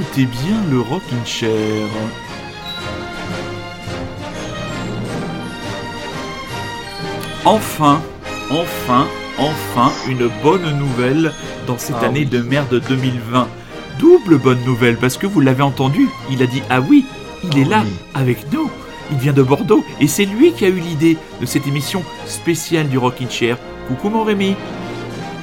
Écoutez bien le Rockin' Chair. Enfin, enfin, enfin, une bonne nouvelle dans cette Ah année oui. de merde 2020. Double bonne nouvelle parce que vous l'avez entendu, il a dit ah oui, il est Ah là oui. avec nous. Il vient de Bordeaux et c'est lui qui a eu l'idée de cette émission spéciale du Rockin' Chair. Coucou mon Rémi.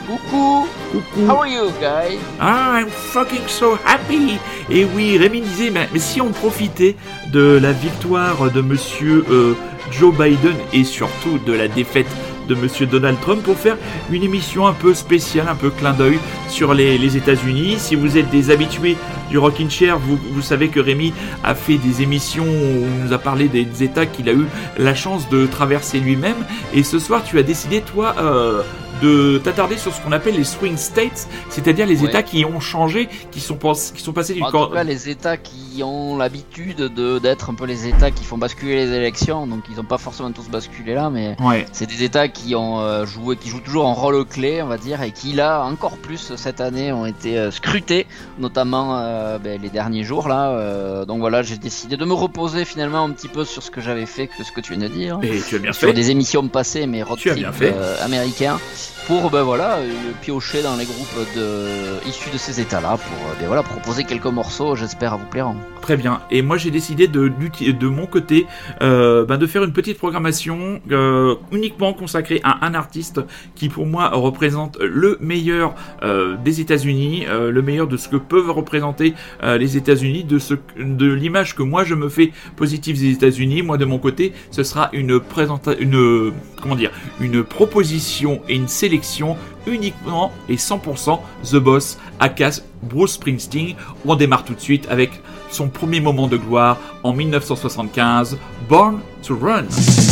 Coucou, Coucou. how are you guys Ah, I'm fucking so happy Et oui, Rémi disait, mais, mais si on profitait de la victoire de Monsieur euh, Joe Biden et surtout de la défaite de Monsieur Donald Trump pour faire une émission un peu spéciale, un peu clin d'œil sur les, les États-Unis. Si vous êtes des habitués du Rockin' Chair, vous, vous savez que Rémi a fait des émissions où il nous a parlé des États qu'il a eu la chance de traverser lui-même. Et ce soir, tu as décidé, toi, euh, de t'attarder sur ce qu'on appelle les swing states, c'est-à-dire les Ouais. États qui ont changé, qui sont, qui sont passés du En corps. tout cas, les États qui ont l'habitude de d'être un peu les États qui font basculer les élections, donc ils n'ont pas forcément tous basculé là, mais Ouais. c'est des États qui ont euh, joué, qui jouent toujours un rôle clé, on va dire, et qui là encore plus cette année ont été euh, scrutés, notamment euh, ben, les derniers jours là. euh, donc voilà, j'ai décidé de me reposer finalement un petit peu sur ce que j'avais fait que ce que tu viens de dire. Et tu as bien sur fait. des émissions passées, mais road Tu as bien fait. euh, pour ben voilà euh, piocher dans les groupes de issus de ces États-là, pour euh, ben voilà proposer quelques morceaux, j'espère à vous plaire. Très bien. Et moi, j'ai décidé de, de mon côté euh, ben, de faire une petite programmation uniquement consacrée à un artiste qui, pour moi, représente le meilleur des États-Unis, le meilleur de ce que peuvent représenter les États-Unis, de ce, de l'image que moi je me fais positive des États-Unis. Moi, de mon côté, ce sera une présentation, une comment dire, une proposition et une sélection uniquement et 100% The Boss, Akas, Bruce Springsteen. On démarre tout de suite avec son premier moment de gloire en 1975, Born to Run.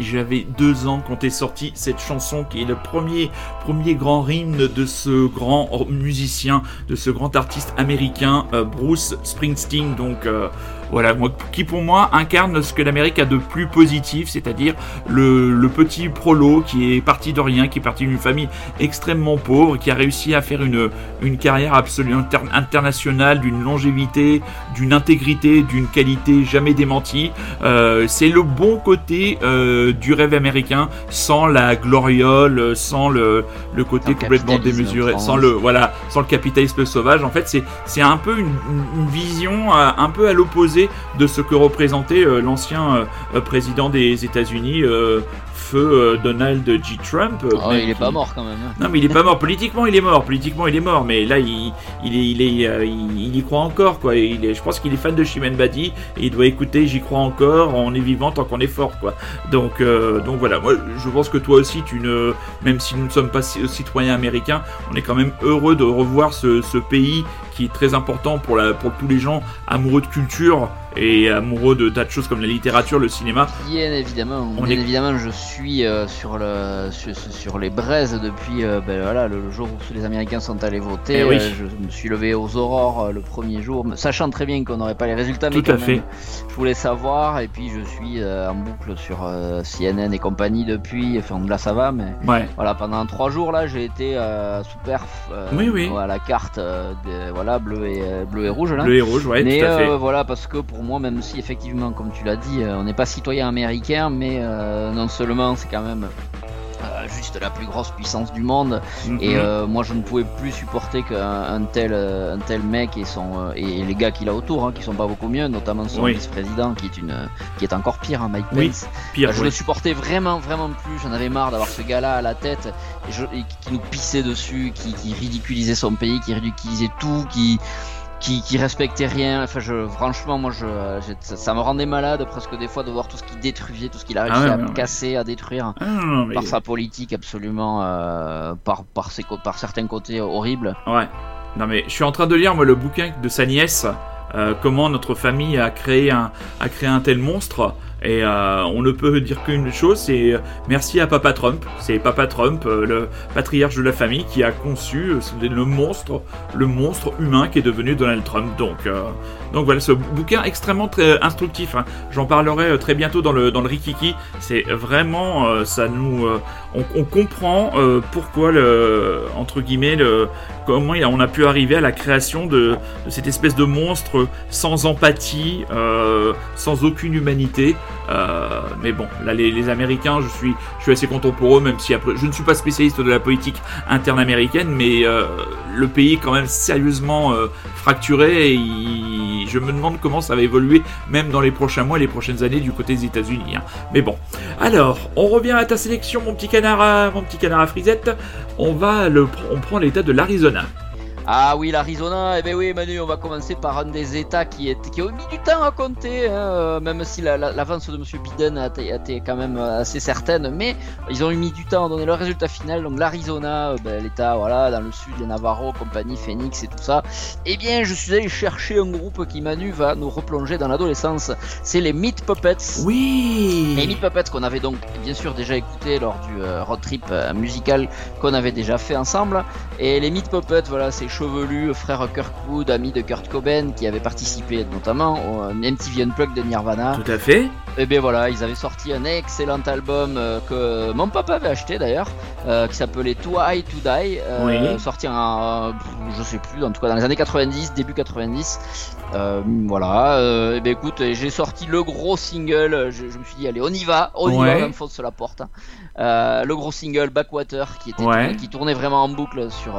J'avais deux ans quand est sortie cette chanson qui est le premier, premier grand hymne de ce grand musicien, de ce grand artiste américain, euh, Bruce Springsteen. Donc, euh, voilà, moi, qui pour moi incarne ce que l'Amérique a de plus positif, c'est-à-dire le, petit prolo qui est parti de rien, qui est parti d'une famille extrêmement pauvre, qui a réussi à faire une, une carrière absolument internationale, d'une longévité, d'une intégrité, d'une qualité jamais démentie. Euh, c'est le bon côté euh, du rêve américain, sans la gloriole, sans le, le côté complètement démesuré, sans le voilà, sans le capitalisme sauvage. En fait, c'est un peu une, une vision euh, un peu à l'opposé de ce que représentait euh, l'ancien euh, président des États-Unis, euh, feu Donald J. Trump. Oh, il est pas mort quand même. Hein. Non, mais il est pas mort. Politiquement, il est mort. Politiquement, il est mort. Mais là, il, il, est, il, est, il, y croit encore. Quoi. Il est, je pense qu'il est fan de Chimène Badi et il doit écouter J'y crois encore. On est vivant tant qu'on est fort. Quoi. Donc, donc voilà. Moi, je pense que toi aussi, tu ne, même si nous ne sommes pas citoyens américains, on est quand même heureux de revoir ce, ce pays qui est très important pour, la, pour tous les gens amoureux de culture et amoureux de tas de choses comme la littérature, le cinéma. Bien évidemment, bien évidemment, je suis euh, sur, le, sur, les braises depuis euh, ben, voilà, le jour où les Américains sont allés voter. Eh euh, je me suis levé aux aurores le premier jour, sachant très bien qu'on n'aurait pas les résultats, mais Tout à fait. je voulais savoir. Et puis je suis en boucle sur CNN et compagnie depuis. Enfin, là ça va, mais voilà, pendant trois jours là, j'ai été sous perf oui, oui. à la carte de, voilà, bleu, et, bleu et rouge. Là. Bleu et rouge, ouais, mais, tout à fait. voilà, parce que pour moi, même si effectivement, comme tu l'as dit, euh, on n'est pas citoyen américain, mais euh, non seulement c'est quand même euh, juste la plus grosse puissance du monde. Mhm. Et moi, je ne pouvais plus supporter qu'un tel, un tel mec et, son, et les gars qu'il a autour, hein, qui sont pas beaucoup mieux, notamment son vice-président, qui est une, qui est encore pire, hein, Mike Pence. pire, je le supportais vraiment, vraiment plus. J'en avais marre d'avoir ce gars-là à la tête et, qui nous pissait dessus, qui, qui ridiculisait son pays, qui ridiculisait tout, qui qui, respectait rien. Enfin, je, franchement, moi, je, ça, me rendait malade presque des fois de voir tout ce qu'il détruisait, tout ce qu'il a réussi ah à casser, à détruire ah par sa politique absolument, euh, par, par, ses, par certains côtés horribles. Ouais. Non mais je suis en train de lire moi le bouquin de sa nièce, euh, comment notre famille a créé un, a créé un tel monstre. Et euh, on ne peut dire qu'une chose, c'est merci à Papa Trump. C'est Papa Trump, euh, le patriarche de la famille, qui a conçu euh, le monstre, le monstre humain qui est devenu Donald Trump. Donc, donc voilà, ce bouquin extrêmement très instructif. Hein. J'en parlerai très bientôt dans le dans le Rikiki. C'est vraiment, ça nous, on, comprend pourquoi le entre guillemets le comment on a pu arriver à la création de, de cette espèce de monstre sans empathie, sans aucune humanité. Euh, mais bon, là, les, Américains, je suis, je suis assez content pour eux, même si après, je ne suis pas spécialiste de la politique interne américaine, mais euh, le pays est quand même sérieusement euh, fracturé et je me demande comment ça va évoluer, même dans les prochains mois, les prochaines années du côté des États-Unis. Hein. Mais bon, alors, on revient à ta sélection, mon petit canard, à, mon petit canard frisette. On va le, on prend l'état de l'Arizona. Ah oui, l'Arizona, eh ben oui Manu, on va commencer par un des États qui, est, qui a mis du temps à compter, hein, euh, même si l'avance de M. Biden a été, quand même assez certaine, mais ils ont eu mis du temps à donner le résultat final, donc l'Arizona, euh, ben, l'État voilà, dans le sud, les Navarro, compagnie, Phoenix et tout ça, eh bien je suis allé chercher un groupe qui Manu va nous replonger dans l'adolescence, c'est les Meat Puppets. Oui Les Meat Puppets qu'on avait donc bien sûr déjà écouté lors du euh, road trip musical qu'on avait déjà fait ensemble, et les Meat Puppets, voilà, c'est chevelu, frère Kirkwood, ami de Kurt Cobain, qui avait participé notamment au MTV Unplugged de Nirvana. Tout à fait. Et bien voilà, ils avaient sorti un excellent album euh, que mon papa avait acheté d'ailleurs, euh, qui s'appelait Too High to Die, euh, sorti en, je sais plus, en tout cas dans les années 90, début 90. voilà, et ben écoute, j'ai sorti le gros single, je, me suis dit allez on y va, on y va, on fonce la porte. Hein. Le gros single Backwater qui était qui tournait vraiment en boucle sur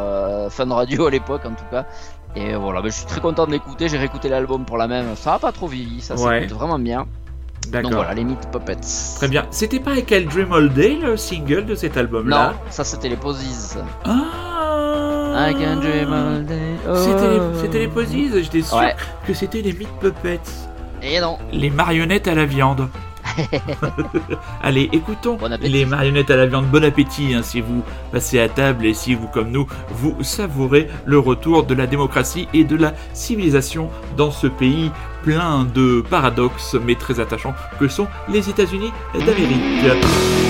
Fun Radio à l'époque en tout cas. Et voilà, ben, je suis très content de l'écouter, j'ai réécouté l'album pour la même, ça a pas trop vieilli, ça s'écoute vraiment bien. D'accord. Donc voilà, les Meat Puppets. Très bien. C'était pas avec El Dream All Day le single de cet album-là? Non, ça c'était les Posies. Ah I can dream all day. Oh. C'était les, Posies, j'étais sûr que c'était les Meat Puppets. Et non. Les marionnettes à la viande. Allez, écoutons les marionnettes à la viande. Bon appétit hein, si vous passez à table et si vous, comme nous, vous savourez le retour de la démocratie et de la civilisation dans ce pays plein de paradoxes mais très attachants que sont les États-Unis d'Amérique.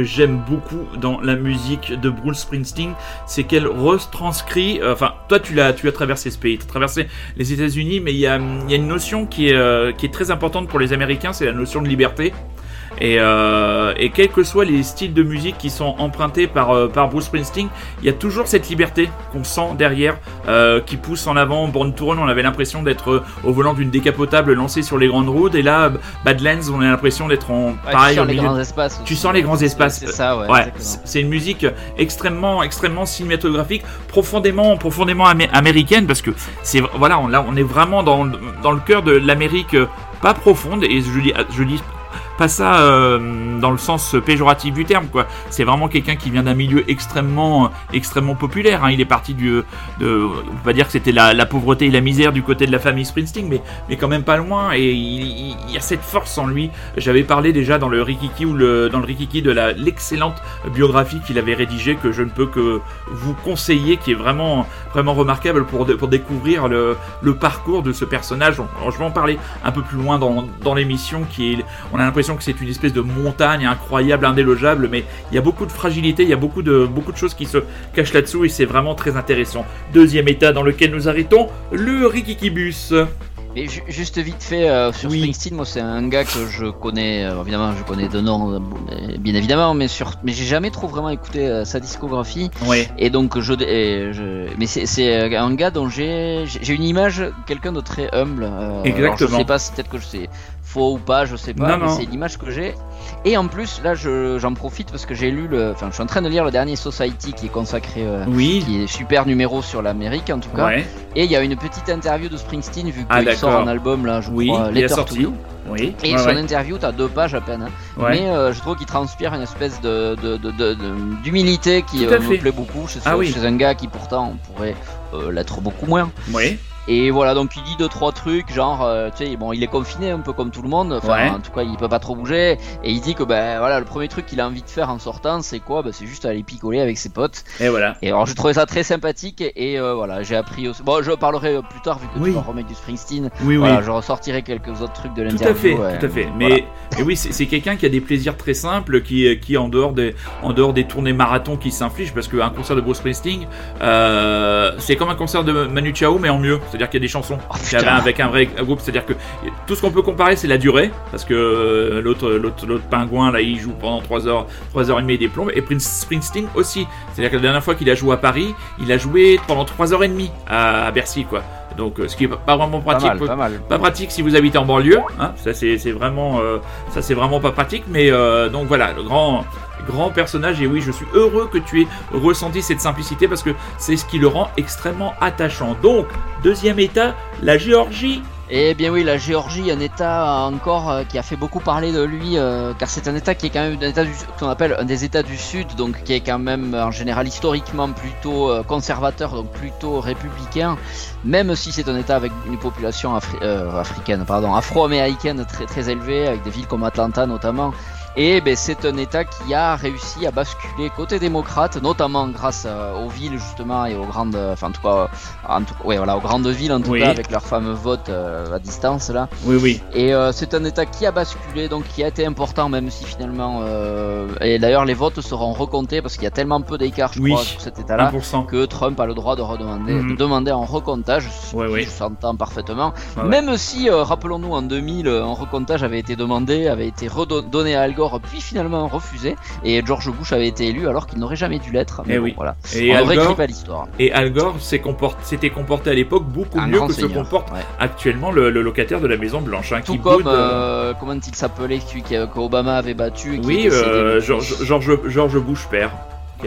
Que j'aime beaucoup dans la musique de Bruce Springsteen, c'est qu'elle retranscrit. euh, Enfin, toi, tu l'as, tu as traversé ce pays, tu as traversé les États-Unis, mais il y a, une notion euh, qui est très importante pour les Américains, c'est la notion de liberté. Et, euh, et quels que soient les styles de musique qui sont empruntés par, euh, par Bruce Springsteen, il y a toujours cette liberté qu'on sent derrière, euh, qui pousse en avant. Born to Run, on avait l'impression d'être euh, au volant d'une décapotable lancée sur les grandes routes, et là, Badlands, on a l'impression d'être en Ouais, pareil tu au sens les milieu. grands espaces. Tu sens les grands espaces. C'est ça, ouais. Ouais, c'est une musique extrêmement, extrêmement cinématographique, profondément, profondément amé- américaine, parce que c'est voilà, on, là, on est vraiment dans, le- dans le cœur de l'Amérique euh, pas profonde, et je dis, je dis pas ça euh, dans le sens péjoratif du terme, quoi. C'est vraiment quelqu'un qui vient d'un milieu extrêmement, extrêmement populaire. hein. Il est parti du, de, on peut pas dire que c'était la, la pauvreté et la misère du côté de la famille Springsteen, mais, mais quand même pas loin. Et il, y a cette force en lui. J'avais parlé déjà dans le Rikiki ou le, dans le Rikiki de la l'excellente biographie qu'il avait rédigée que je ne peux que vous conseiller, qui est vraiment, vraiment remarquable pour, pour découvrir le, le parcours de ce personnage. On- je vais en parler un peu plus loin dans, dans l'émission, qui on a l'impression que c'est une espèce de montagne incroyable, indélogeable, mais il y a beaucoup de fragilité, il y a beaucoup de, beaucoup de choses qui se cachent là-dessous et c'est vraiment très intéressant. Deuxième état dans lequel nous arrêtons, le Rikikibus. Et ju- juste vite fait euh, sur Oui. Springsteen, moi c'est un gars que je connais, euh, évidemment je connais de nom, euh, bien évidemment, mais sur, mais j'ai jamais trop vraiment écouté euh, sa discographie. Ouais. Et donc je, et je mais c'est c'est un gars dont j'ai j'ai une image, quelqu'un de très humble. euh, alors, Exactement. je sais pas, c'est peut-être que je sais faux ou pas, je sais pas, Non, mais c'est l'image que j'ai. Et en plus, là, je- j'en profite parce que j'ai lu le. Enfin, je suis en train de lire le dernier Society qui est consacré. euh, Oui. qui est super numéro sur l'Amérique en tout cas. Ouais. Et il y a une petite interview de Springsteen vu Ah, qu'il sort un album là, je Oui, crois, Letter to sorti. Oui. Et son ouais. interview, t'as deux pages à peine. hein. Ouais. Mais euh, je trouve qu'il transpire une espèce de, d'humilité qui euh, me plaît beaucoup chez, Ah oui. chez un gars qui pourtant pourrait euh, l'être beaucoup moins. Oui. Et voilà, donc il dit deux trois trucs, genre, euh, tu sais, bon, il est confiné un peu comme tout le monde, enfin, Ouais. en tout cas, il peut pas trop bouger. Et il dit que ben voilà, le premier truc qu'il a envie de faire en sortant, c'est quoi? Ben c'est juste aller picoler avec ses potes. Et voilà. Et alors j'ai trouvé ça très sympathique et euh, voilà, j'ai appris aussi. Bon, je parlerai plus tard vu que Oui. tu vas remettre du Springsteen. Oui, oui. Je ressortirai quelques autres trucs de Tout l'interview. à fait, ouais. tout à fait. Voilà. Mais, oui, c'est c'est quelqu'un qui a des plaisirs très simples, qui, qui en dehors des, en dehors des tournées marathon, qui s'inflige, parce qu'un concert de Bruce Springsteen, euh, c'est comme un concert de Manu Chao, mais en mieux. C'est-à-dire qu'il y a des chansons Oh, qu'il y avait avec un vrai groupe. C'est-à-dire que tout ce qu'on peut comparer, c'est la durée, parce que euh, l'autre, l'autre, l'autre pingouin là, il joue pendant 3 heures, 3 heures et demie des plombes, et Prince Springsteen aussi. C'est-à-dire que la dernière fois qu'il a joué à Paris, il a joué pendant 3 heures et demie à, à Bercy, quoi. Donc, euh, ce qui est pas vraiment Pas pratique. mal, pas mal. Pas pratique si vous habitez en banlieue, hein, ça c'est c'est vraiment, euh, ça c'est vraiment pas pratique. Mais euh, donc voilà, le grand, grand personnage. Et oui, je suis heureux que tu aies ressenti cette simplicité parce que c'est ce qui le rend extrêmement attachant. Donc deuxième état, la Géorgie. Eh bien oui, la Géorgie, un État encore euh, qui a fait beaucoup parler de lui, euh, car c'est un État qui est quand même un État qu'on appelle un des États du Sud, donc qui est quand même en général historiquement plutôt euh, conservateur, donc plutôt républicain, même si c'est un État avec une population afri- africaine, pardon, afro-américaine très très élevée, avec des villes comme Atlanta notamment. Et ben, c'est un État qui a réussi à basculer côté démocrate, notamment grâce euh, aux villes justement et aux grandes, enfin en tout cas, en tout, ouais, voilà, aux grandes villes en tout Oui. cas avec leur fameux vote euh, à distance là. Oui, oui. Et euh, c'est un État qui a basculé, donc qui a été important, même si finalement. euh, et d'ailleurs, les votes seront recomptés parce qu'il y a tellement peu d'écart, je Oui. crois, sur cet État-là. 1%. Que Trump a le droit de redemander, de demander un recomptage, ce Ouais, s'entends parfaitement. Ouais. Même si, rappelons-nous, en 2000, euh, un recomptage avait été demandé, avait été redonné à Al Gore, puis finalement refusé, et George Bush avait été élu alors qu'il n'aurait jamais dû l'être. Mais Eh bon, oui. voilà. Et On Al Gore, pas l'histoire. et Al Gore s'était comporté à l'époque beaucoup Un mieux que se comporte ouais. actuellement le, le locataire de la Maison Blanche, hein, Tout qui comme, boude, euh, euh, comment il s'appelait, qu'Obama avait battu et qui oui, euh, George, George Bush père.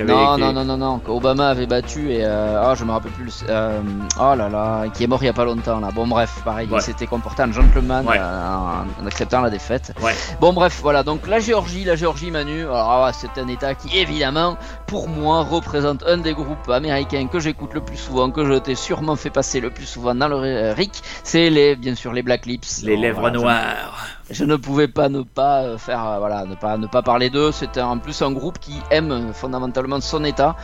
Avait, Non, non, non, non, non, qu'Obama avait battu et. Euh, ah, je me rappelle plus. Euh, oh là là, qui est mort il y a pas longtemps là. Bon, bref, pareil, Ouais. il s'était comporté en gentleman Ouais. euh, en, acceptant la défaite. Ouais. Bon, bref, voilà, donc la Géorgie, la Géorgie, Manu, alors ah, c'est un état qui, évidemment, pour moi, représente un des groupes américains que j'écoute le plus souvent, que je t'ai sûrement fait passer le plus souvent dans le euh, RIC. C'est les, bien sûr, les Black Lips. Les lèvres voilà, noires. Je ne pouvais pas ne pas euh, faire euh, voilà ne pas ne pas parler d'eux. C'était en plus un groupe qui aime euh, fondamentalement son état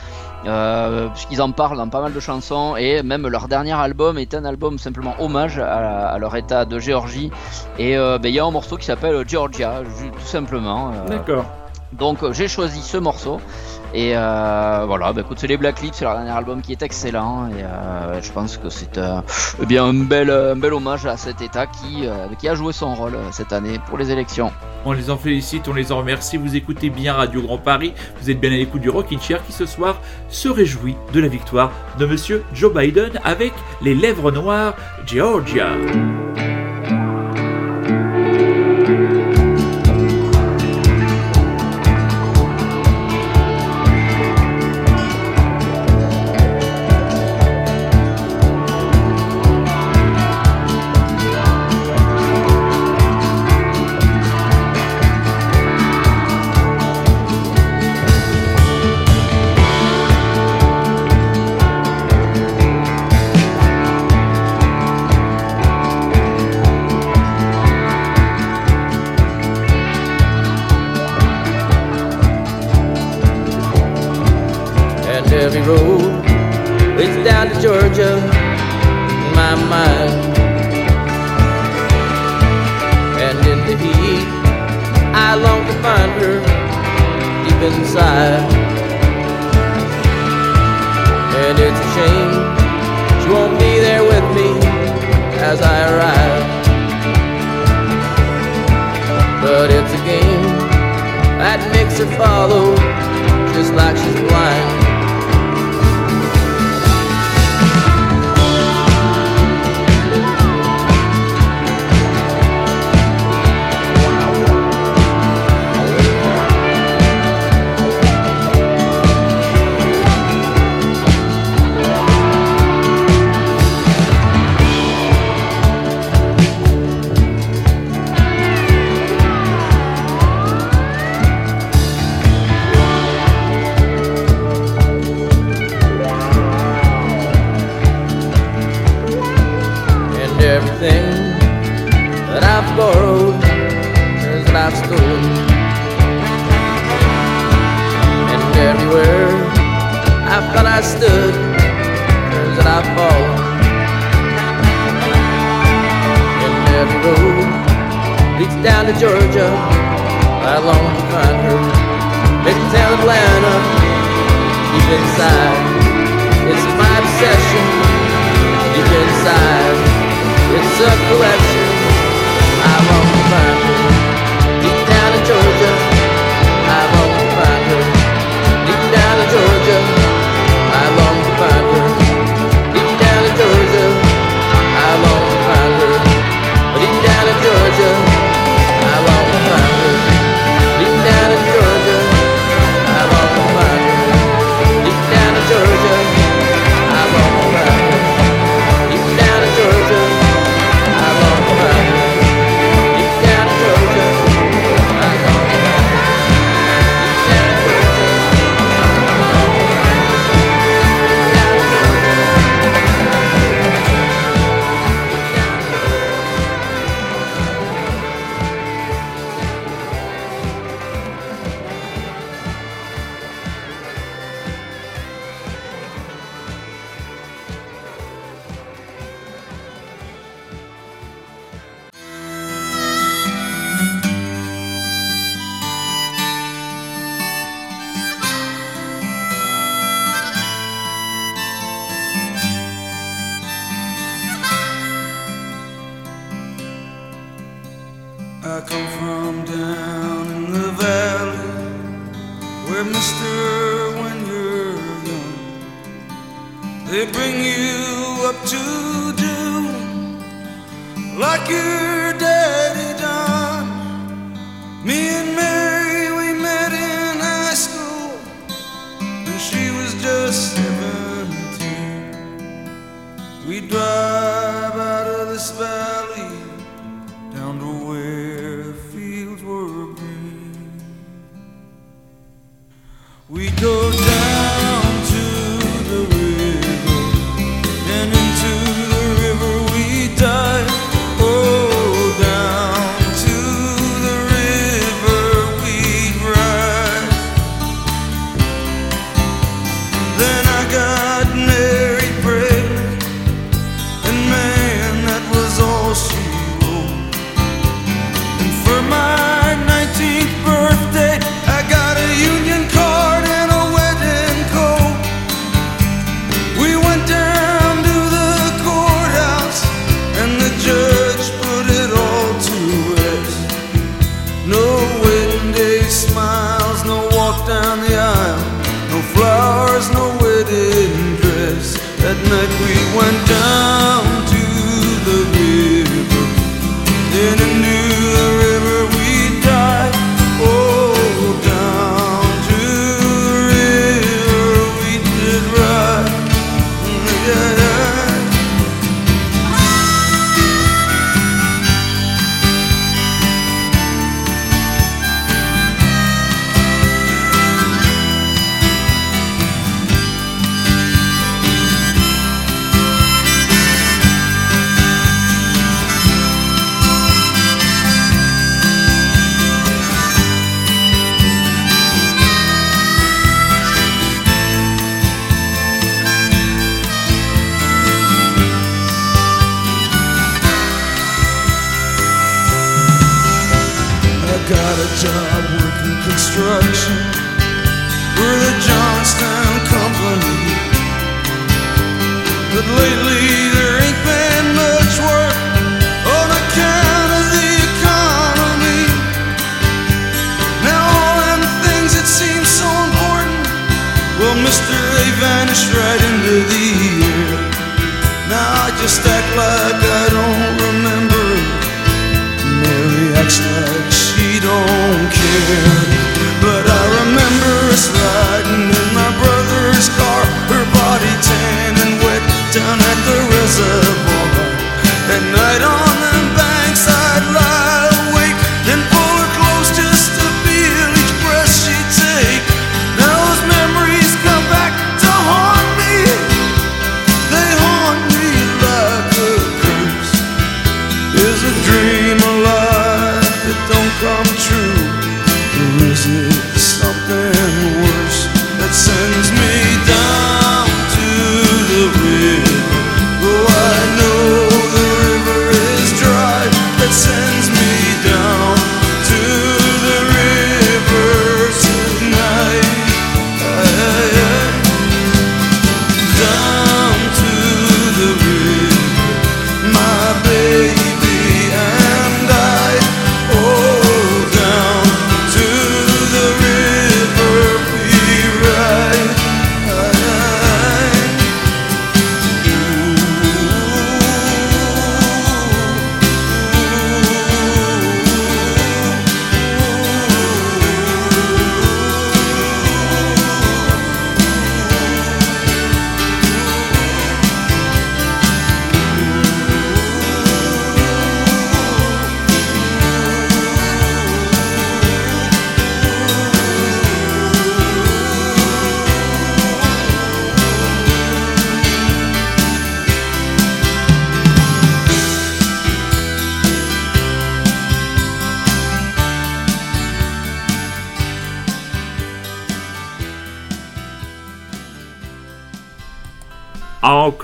puisqu'ils en parlent dans pas mal de chansons. Et même leur dernier album est un album simplement hommage à, leur état de Géorgie. Et ben, il y a un morceau qui s'appelle Georgia tout simplement D'accord. Donc euh, j'ai choisi ce morceau et euh, voilà, bah, écoute, c'est les Black Lips, c'est leur dernier album qui est excellent et euh, je pense que c'est eh bien un bel, bel hommage à cet État qui, qui a joué son rôle cette année pour les élections. On les en félicite, on les en remercie. Vous écoutez bien Radio Grand Paris. Vous êtes bien à l'écoute du Rockin' Chair qui ce soir se réjouit de la victoire de Monsieur Joe Biden avec les lèvres noires Georgia. Georgia.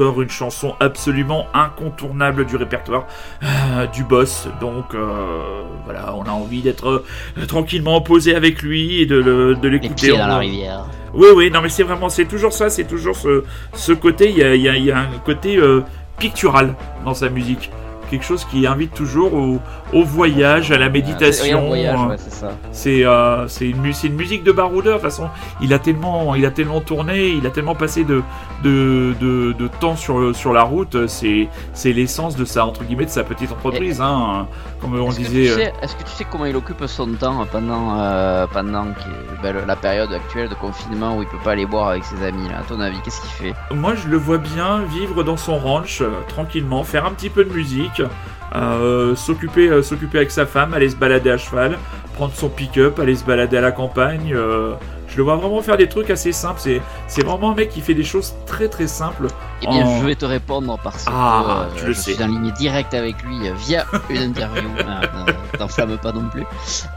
Encore une chanson absolument incontournable du répertoire euh, du boss. Donc euh, voilà, on a envie d'être euh, tranquillement posé avec lui et de, le- de Les l'écouter. pieds dans la On- rivière. Oui, oui, non, mais c'est vraiment, c'est toujours ça, c'est toujours ce, ce côté, il y a, il y a- il y a un côté pictural dans sa musique. Quelque chose qui invite toujours au, au voyage, à la méditation. voyage, euh, ouais, c'est euh, une, une musique de baroudeur. De toute façon, il a tellement, il a tellement tourné, il a tellement passé de, de, de, de temps sur, sur la route. C'est l'essence de sa entre guillemets de sa petite entreprise, hein, comme on que, tu disait. euh, sais, est-ce que tu sais comment il occupe son temps pendant, euh, pendant ben, la période actuelle de confinement où il peut pas aller boire avec ses amis là, À ton avis, qu'est-ce qu'il fait? Moi, je le vois bien vivre dans son ranch euh, tranquillement, faire un petit peu de musique, euh, s'occuper, euh, s'occuper avec sa femme, aller se balader à cheval, prendre son pick-up, aller se balader à la campagne. euh, je le vois vraiment faire des trucs assez simples. C'est vraiment un mec qui fait des choses très très simples. Eh bien, Oh. je vais te répondre parce Ah, que tu euh, le je sais. suis en ligne directe avec lui euh, via une interview. Ah, T'enflamme pas non plus.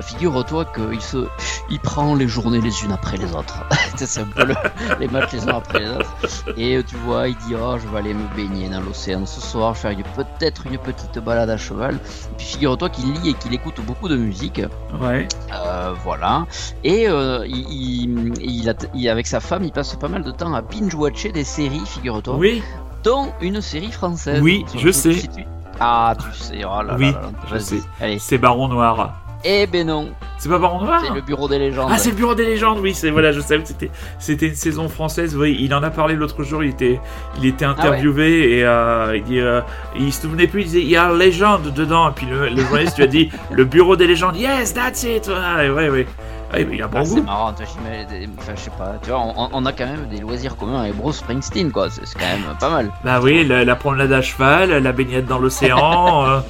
Figure-toi qu'il se, il prend les journées les unes après les autres. C'est un peu le- les matchs les uns après les autres. Et euh, tu vois, il dit oh, je vais aller me baigner dans l'océan ce soir, faire peut-être une petite balade à cheval. Et puis figure-toi qu'il lit et qu'il écoute beaucoup de musique. Ouais. Euh, voilà. Et euh, il, il- il a- il- avec sa femme, il passe pas mal de temps à binge-watcher des séries, figure-toi Oui. Dont une série française. Oui, je sais. tu- Ah, tu sais, oh là Oui, là là, je sais. C'est Baron Noir. Eh ben non, C'est pas Baron Noir c'est le bureau des légendes. Ah, c'est le Bureau des légendes, oui, c'est voilà, je savais que c'était c'était une saison française. Oui, il en a parlé l'autre jour. Il était il était interviewé et euh, il dit euh, il se souvenait plus. Il disait il y a légende dedans. Et puis le, le journaliste lui a dit le Bureau des légendes. Yes, that's it. Ah, ouais, ouais. Ah, il a un bon Ah, c'est marrant, enfin, je sais pas, tu vois, on, on a quand même des loisirs communs avec Bruce Springsteen, quoi, c'est c'est quand même pas mal. Bah oui, la, la promenade à cheval, la baignade dans l'océan. euh,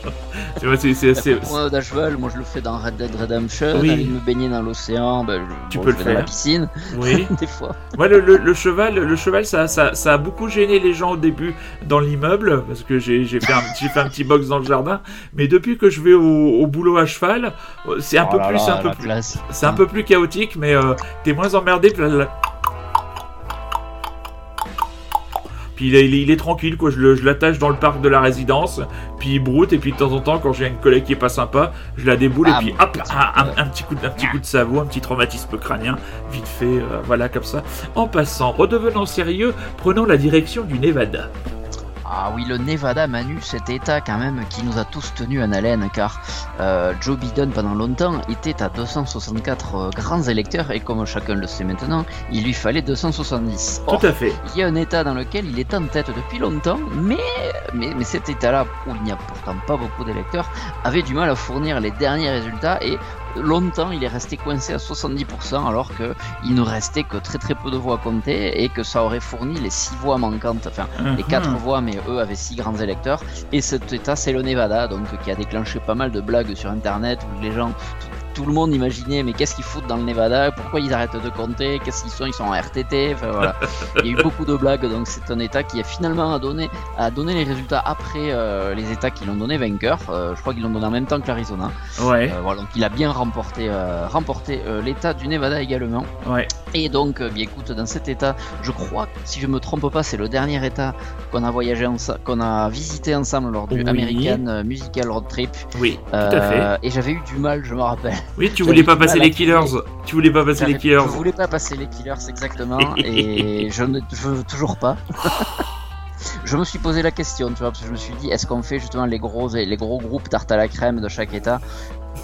tu vois, c'est c'est moi je le fais dans Red Dead Redemption, Oui. aller me baigner dans l'océan, ben, je, Tu bon, peux je le vais dans la faire. piscine, oui. des fois. Moi, le, le- le cheval, le cheval, ça, ça, ça a beaucoup gêné les gens au début dans l'immeuble parce que j'ai fait, un, j'ai fait un petit box dans le jardin. Mais depuis que je vais au, au boulot à cheval, euh, c'est un Oh peu là plus, là, c'est un peu plus, c'est un peu plus chaotique, mais euh, t'es moins emmerdé. Puis, là- puis il est, il est- il est tranquille, quoi. Je l'attache dans le parc de la résidence, puis il broute, et puis de temps en temps, quand j'ai une collègue qui est pas sympa, je la déboule, et puis hop, un, un- un petit coup, de- un petit coup de sabot, un petit traumatisme crânien, vite fait, euh, voilà, comme ça. En passant, redevenons sérieux, prenons la direction du Nevada. Ah oui, le Nevada, Manu, cet état quand même qui nous a tous tenus en haleine, car euh, Joe Biden pendant longtemps était à 264 euh, grands électeurs, et comme chacun le sait maintenant, il lui fallait 270. Or, Tout à fait. il y a un état dans lequel il est en tête depuis longtemps, mais, mais, mais cet état-là, où il n'y a pourtant pas beaucoup d'électeurs, avait du mal à fournir les derniers résultats, et longtemps il est resté coincé à 70% alors que il ne restait que très très peu de voix à compter et que ça aurait fourni les 6 voix manquantes, enfin les Mhm. quatre voix, mais eux avaient six grands électeurs. Et cet état, c'est le Nevada, donc qui a déclenché pas mal de blagues sur Internet où les gens, tout, le monde imaginait, mais qu'est-ce qu'ils foutent dans le Nevada? Pourquoi ils arrêtent de compter? Qu'est-ce qu'ils sont? Ils sont en RTT. Enfin voilà, il y a eu beaucoup de blagues. Donc c'est un état qui a finalement donné, a donné les résultats après euh, les états qui l'ont donné vainqueur. Euh, je crois qu'ils l'ont donné en même temps que l'Arizona. Ouais, Euh, voilà, donc il a bien remporté, remporté l'état du Nevada également. ouais. Et donc, bien écoute, dans cet état, je crois si je me trompe pas, c'est le dernier état qu'on a voyagé qu'on a visité ensemble lors du Oui. American Musical Road Trip. Oui, tout à fait. Et j'avais eu du mal, je me rappelle. Oui, tu voulais pas passer les killers. Tu voulais pas passer les killers. Je voulais pas passer les killers exactement, et je ne je veux toujours pas. Je me suis posé la question, tu vois, parce que je me suis dit, est-ce qu'on fait justement les gros, les gros groupes tarte à la crème de chaque état?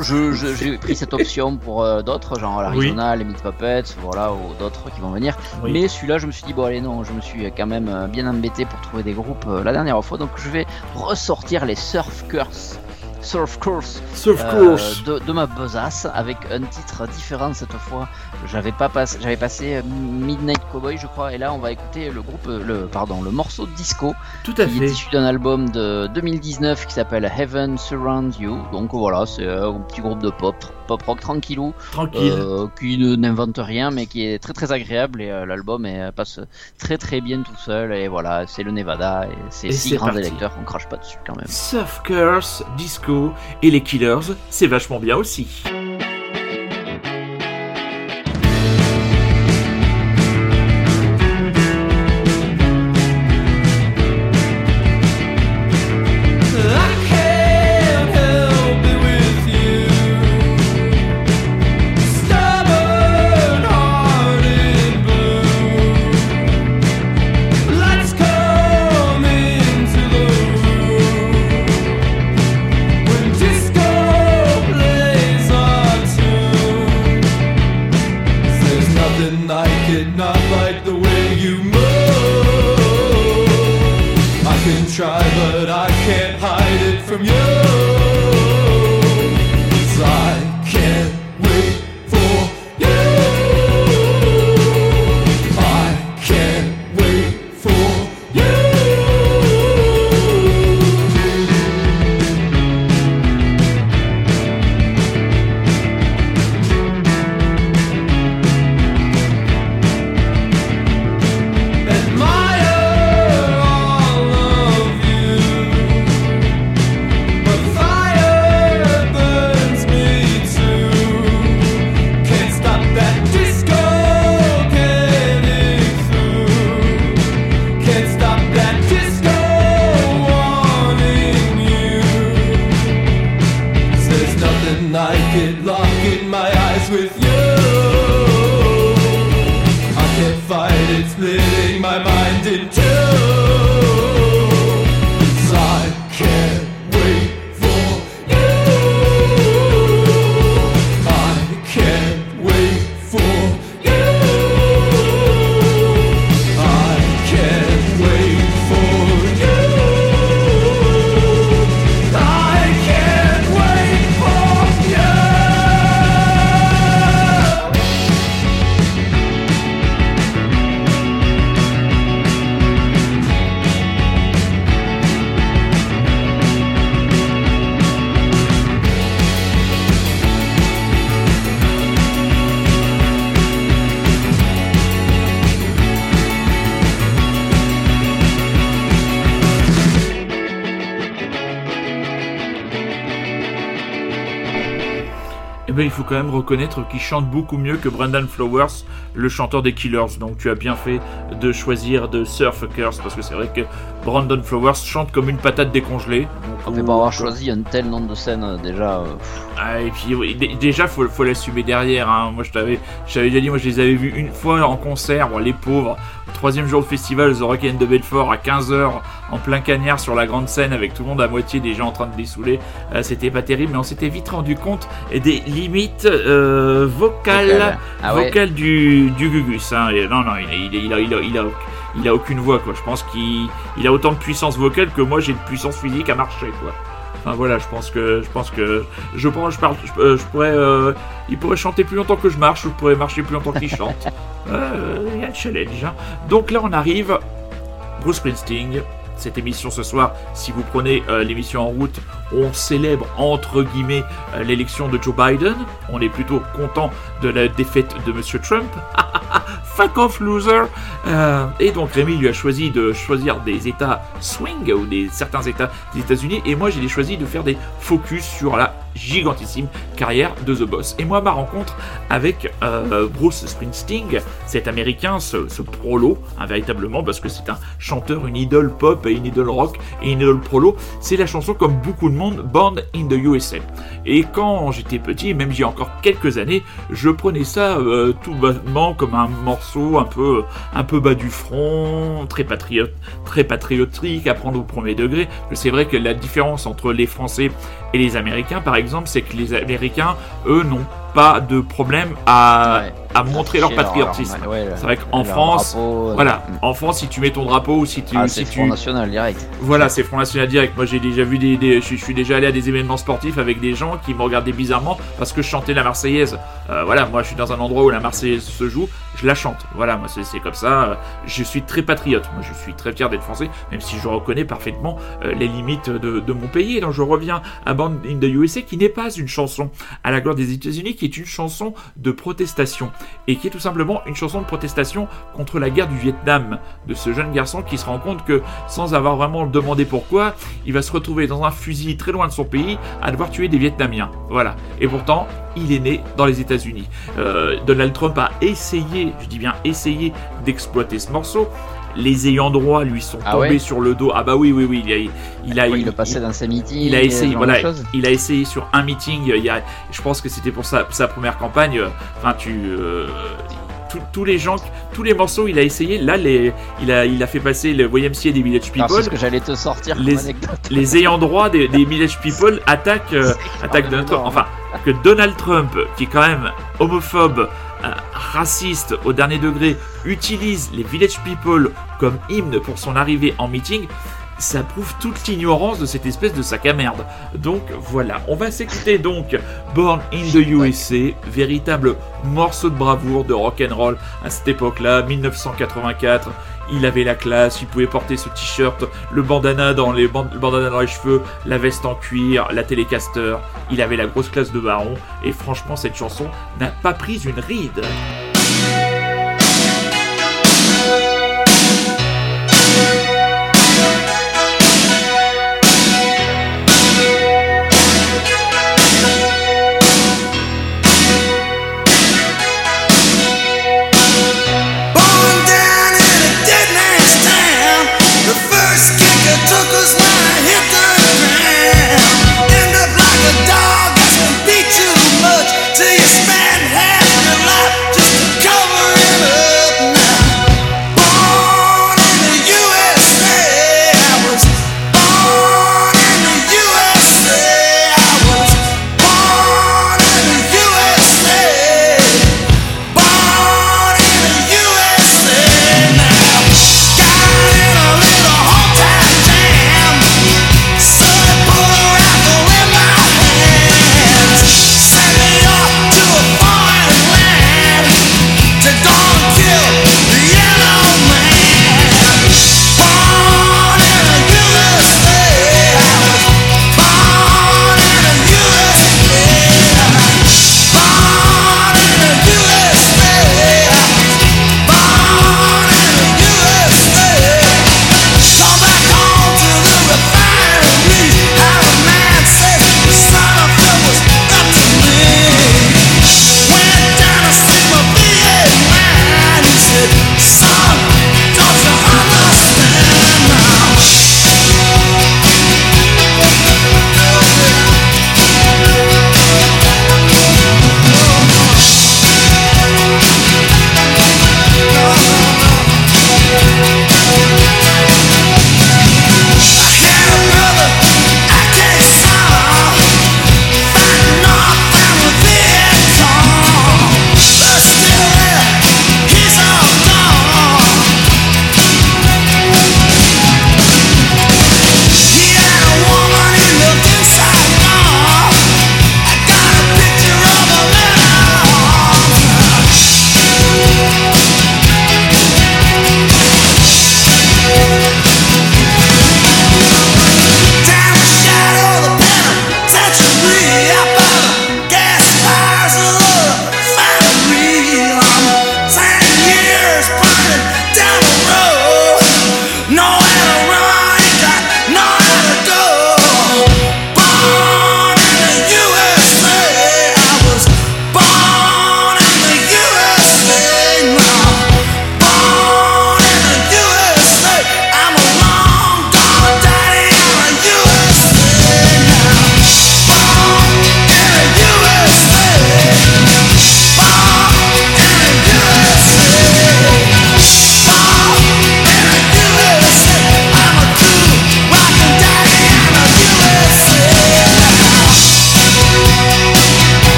Je, je- j'ai pris cette option pour euh, d'autres, genre l'Arizona, les Meat Puppets, voilà, ou d'autres qui vont venir. Oui. Mais celui-là, je me suis dit, bon, allez, non, je me suis quand même euh, bien embêté pour trouver des groupes euh, la dernière fois, donc je vais ressortir les Surf Curse. Surf Course Sauf euh, course. de, de ma besace avec un titre différent cette fois. J'avais pas passé, j'avais passé euh, Midnight Cowboy, je crois, et là on va écouter le groupe, euh, le pardon, le morceau de disco Tout à qui est issu d'un album de 2019 qui s'appelle Heaven Surrounds You. Donc voilà, c'est un petit groupe de pop, pop rock tranquillou, Tranquille. euh, qui n'invente rien mais qui est très très agréable et euh, l'album passe très très bien tout seul et voilà, c'est le Nevada et c'est c'est grands électeurs, on crache pas dessus quand même. Surf Curse, Disco et les Killers, c'est vachement bien aussi. Même reconnaître qu'il chante beaucoup mieux que Brendan Flowers, le chanteur des Killers. Donc tu as bien fait de choisir de Surf Curse parce que c'est vrai que Brandon Flowers chante comme une patate décongelée. On peut pas avoir choisi un tel nom de scène euh, déjà. euh, Ah, et puis déjà faut, faut l'assumer derrière. hein. Moi je t'avais, je t'avais déjà dit, moi je les avais vus une fois en concert, bon, les pauvres. Troisième jour de festival, The Rock'n de Belfort à 15h en plein cagnard sur la grande scène avec tout le monde à moitié déjà en train de dessouler. Euh, c'était pas terrible, mais on s'était vite rendu compte des limites euh, vocales, Vocales. Ah ouais. vocales du, du Gugus. hein. Et non non, il a, il a, il a, il a, il a- il a aucune voix quoi. Je pense qu'il il a autant de puissance vocale que moi j'ai de puissance physique à marcher quoi. Enfin voilà, je pense que je pense que je pense je parle je, euh, je pourrais euh, il pourrait chanter plus longtemps que je marche ou je pourrais marcher plus longtemps qu'il chante. Euh, Il y a le challenge. hein. Donc là on arrive Bruce Springsteen. Cette émission ce soir, si vous prenez euh, l'émission en route, on célèbre entre guillemets l'élection de Joe Biden. On est plutôt content de la défaite de Monsieur Trump. Fuck off loser. Euh, et donc Rémi lui a choisi de choisir des États swing ou des certains États des États-Unis et moi j'ai choisi de faire des focus sur la gigantissime carrière de The Boss. Et moi ma rencontre avec euh, Bruce Springsteen, cet Américain, ce, prolo, hein, véritablement parce que c'est un chanteur, une idole pop et une idole rock et une idole prolo, c'est la chanson comme beaucoup de monde Born in the USA. Et quand j'étais petit, même j'ai encore quelques années, je prenais ça euh, tout bonnement comme un morceau un peu, bas du front, très patriote, très patriotique, à prendre au premier degré. C'est vrai que la différence entre les Français et les Américains, par exemple, c'est que les Américains, eux, n'ont pas de problème à, Ouais. à montrer leur patriotisme. ouais, C'est vrai qu'en France, drapeau, euh, Voilà, en France, si tu mets ton drapeau ou si tu, Ah, si c'est tu, Front National direct. voilà, c'est Front National direct. Moi, j'ai déjà vu des, des- je, je suis déjà allé à des événements sportifs avec des gens qui me regardaient bizarrement parce que je chantais la Marseillaise. Euh, voilà, moi, je suis dans un endroit où la Marseillaise se joue, je la chante. Voilà, moi, c'est comme ça. Euh, Je suis très patriote. Moi, je suis très fier d'être français, même si je reconnais parfaitement euh, les limites de, de mon pays. Et donc, je reviens à Band in the USA, qui n'est pas une chanson à la gloire des États-Unis, qui est une chanson de protestation et qui est tout simplement une chanson de protestation contre la guerre du Vietnam de ce jeune garçon qui se rend compte que sans avoir vraiment demandé pourquoi, il va se retrouver dans un fusil très loin de son pays à devoir tuer des Vietnamiens. Voilà. Et pourtant, il est né dans les États-Unis. Euh, Donald Trump a essayé, je dis bien essayé, d'exploiter ce morceau. Les ayants droit lui sont Ah tombés ouais sur le dos. Ah bah oui, oui, oui. Il a, il a, Ouais, il il- le passait dans ses meetings. il a essayé, ce genre voilà, il a essayé sur un meeting. Il y a, je pense que c'était pour sa, sa première campagne. euh, Enfin, tu, euh, tous- les gens, tous les morceaux, il a essayé. Là, les, il a, il a fait passer le YMCA des Village People. c'est ce que j'allais te sortir Les- les ayants droit des, des Village People attaquent, euh, attaquent Donald Trump. Enfin, que Donald Trump, qui est quand même homophobe, euh, raciste au dernier degré, utilise les Village People comme hymne pour son arrivée en meeting, ça prouve toute l'ignorance de cette espèce de sac à merde. Donc voilà, on va s'écouter donc Born in the USA, véritable morceau de bravoure de rock and roll à cette époque-là, 1984. Il avait la classe, il pouvait porter ce t-shirt, le bandana dans les band- le bandana dans les cheveux, la veste en cuir, la télécaster. Il avait la grosse classe de baron et franchement cette chanson n'a pas pris une ride.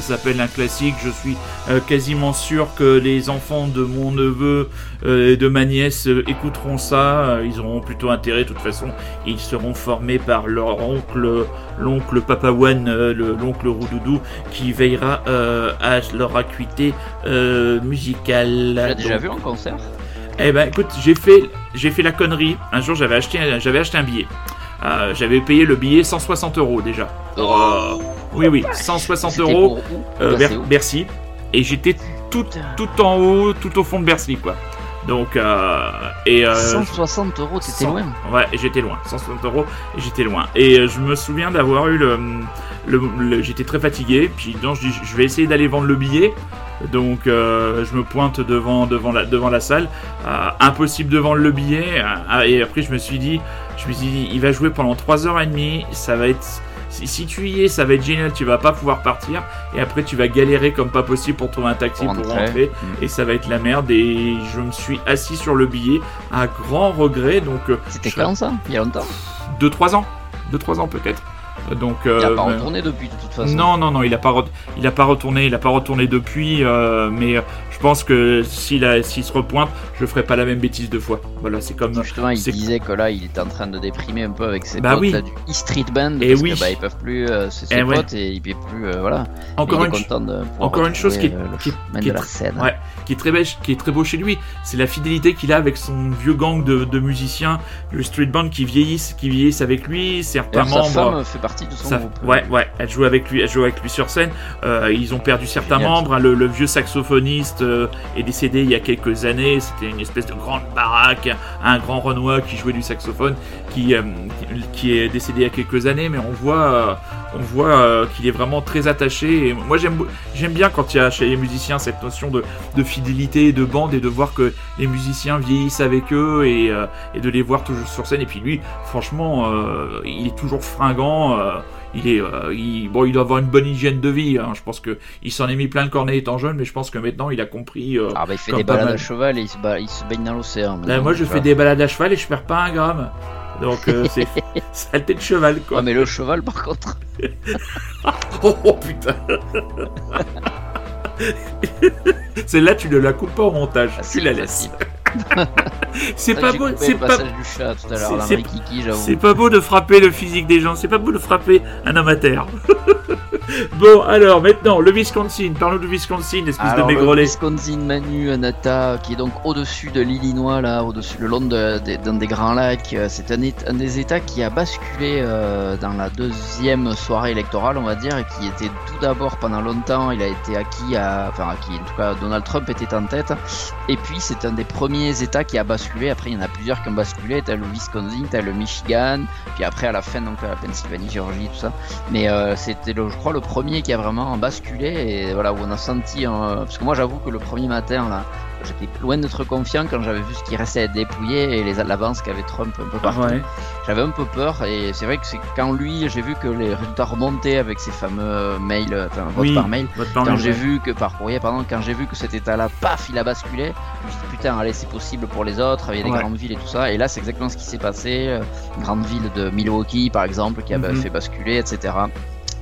Ça, s'appelle un classique. Je suis euh, quasiment sûr que les enfants de mon neveu euh, et de ma nièce euh, écouteront ça. Ils auront plutôt intérêt, de toute façon. Ils seront formés par leur oncle, l'oncle Papawan, le- l'oncle Roudoudou, qui veillera à leur acuité musicale. Tu l'as déjà vu en concert? Eh ben, écoute, j'ai fait, j'ai fait la connerie. Un jour, j'avais acheté, un- j'avais acheté un billet. Euh, j'avais payé le billet 160 euros déjà. Pour, euh, oui, oui, 160 C'était euros. Euh, Ber- Bercy. Et j'étais tout, tout en haut, tout au fond de Bercy, quoi. Donc, euh, et euh, 160 euros, t'étais 100 loin. Ouais, j'étais loin. 160 euros, et j'étais loin. Et euh, je me souviens d'avoir eu le. le, le- j'étais très fatigué. Puis donc, je dis, je vais essayer d'aller vendre le billet. Donc, euh, je me pointe devant, devant, la, devant la salle. Euh, impossible de vendre le billet. Et après, je me suis dit, je me suis dit, il va jouer pendant 3h30. Ça va être. Si, si tu y es, ça va être génial. Tu vas pas pouvoir partir. Et après, tu vas galérer comme pas possible pour trouver un taxi Pour pour rentrer. Mm. et ça va être la merde et je me suis assis sur le billet à grand regret donc euh, C'était quand ça? Il y a longtemps? 2-3 ans 2-3 ans peut-être donc Il a euh, pas retourné depuis, de toute façon. non non non il a pas re- il a pas retourné il a pas retourné depuis euh, mais je pense que s'il se repointe je ferai pas la même bêtise deux fois voilà c'est comme Justement, il disait que là, il était en train de déprimer un peu avec ses Bah potes oui. là, du E-Street Band. Eh parce oui. que, bah, ils peuvent plus, euh, c'est ses Eh ouais. potes et il peut plus, euh, voilà. encore une de encore une chose qui est- euh, le qui est tr- scène. ouais, qui est très belle, qui est très beau chez lui, c'est la fidélité qu'il a avec son vieux gang de, de musiciens, le street band qui vieillissent, qui vieillissent avec lui, certains D'ailleurs, sa membres. femme fait partie de son Ça- groupe. ouais, ouais, elle joue avec lui, elle joue avec lui sur scène. Euh, ils ont perdu certains Génial. membres. hein. Le, le vieux saxophoniste est décédé il y a quelques années. C'était une espèce de grande baraque, un grand Renoir qui jouait du saxophone, qui, euh, qui est décédé il y a quelques années. Mais on voit, euh, euh, qu'il est vraiment très attaché. Moi, j'aime, bien quand il y a chez les musiciens cette notion de, de fidélité, de bande et de voir que les musiciens vieillissent avec eux et, euh, et de les voir toujours sur scène. Et puis lui, franchement, euh, il est toujours fringant. Il est, euh, il, bon, il doit avoir une bonne hygiène de vie. hein. Je pense que il s'en est mis plein le cornet étant jeune, mais je pense que maintenant il a compris. euh, Ah bah il fait des balades mal. à cheval et il se, ba- il se baigne dans l'océan. là, moi, je fais des balades à cheval et je perds pas un gramme. Donc euh, c'est saleté de cheval quoi. Ouais, mais le cheval par contre. Oh, oh, putain. Celle-là, tu ne la coupes pas au montage, Ah, tu la bah, laisses. pas beau, pas, c'est pas beau de frapper le physique des gens, c'est pas beau de frapper un amateur. bon, alors maintenant, le Wisconsin, parlons du Wisconsin, espèce Alors, de le maigrelet. Wisconsin Manu Anata, qui est donc au-dessus de l'Illinois, là, au-dessus, le long de- de- d'un des grands lacs. Euh, C'est un, des États qui a basculé euh, dans la deuxième soirée électorale, on va dire, et qui était tout d'abord pendant longtemps, il a été acquis à, enfin acquis, en tout cas, Donald Trump était en tête. Et puis c'est un des premiers États qui a basculé. Après, il y en a plusieurs qui ont basculé. T'as le Wisconsin, t'as le Michigan, puis après à la fin, donc la Pennsylvanie, Géorgie, tout ça. Mais euh, c'était, le- je crois, le premier qui a vraiment basculé et voilà où on a senti. un- parce que moi, j'avoue que le premier matin, là, j'étais loin d'être confiant quand j'avais vu ce qui restait à être dépouillé et les l'avance qu'avait Trump un peu partout. Ouais. J'avais un peu peur et c'est vrai que c'est quand lui, j'ai vu que les résultats remontaient avec ses fameux euh, mails, euh, enfin vote Oui, par mail. votre plan Quand j'ai vu que par courrier, pardon, quand j'ai vu que cet état-là, paf, il a basculé, je me suis dit putain, allez, c'est possible pour les autres, il y a des Ouais. grandes villes et tout ça. Et là, c'est exactement ce qui s'est passé. euh, Une grande ville de Milwaukee, par exemple, qui a Mhm. fait basculer, etc.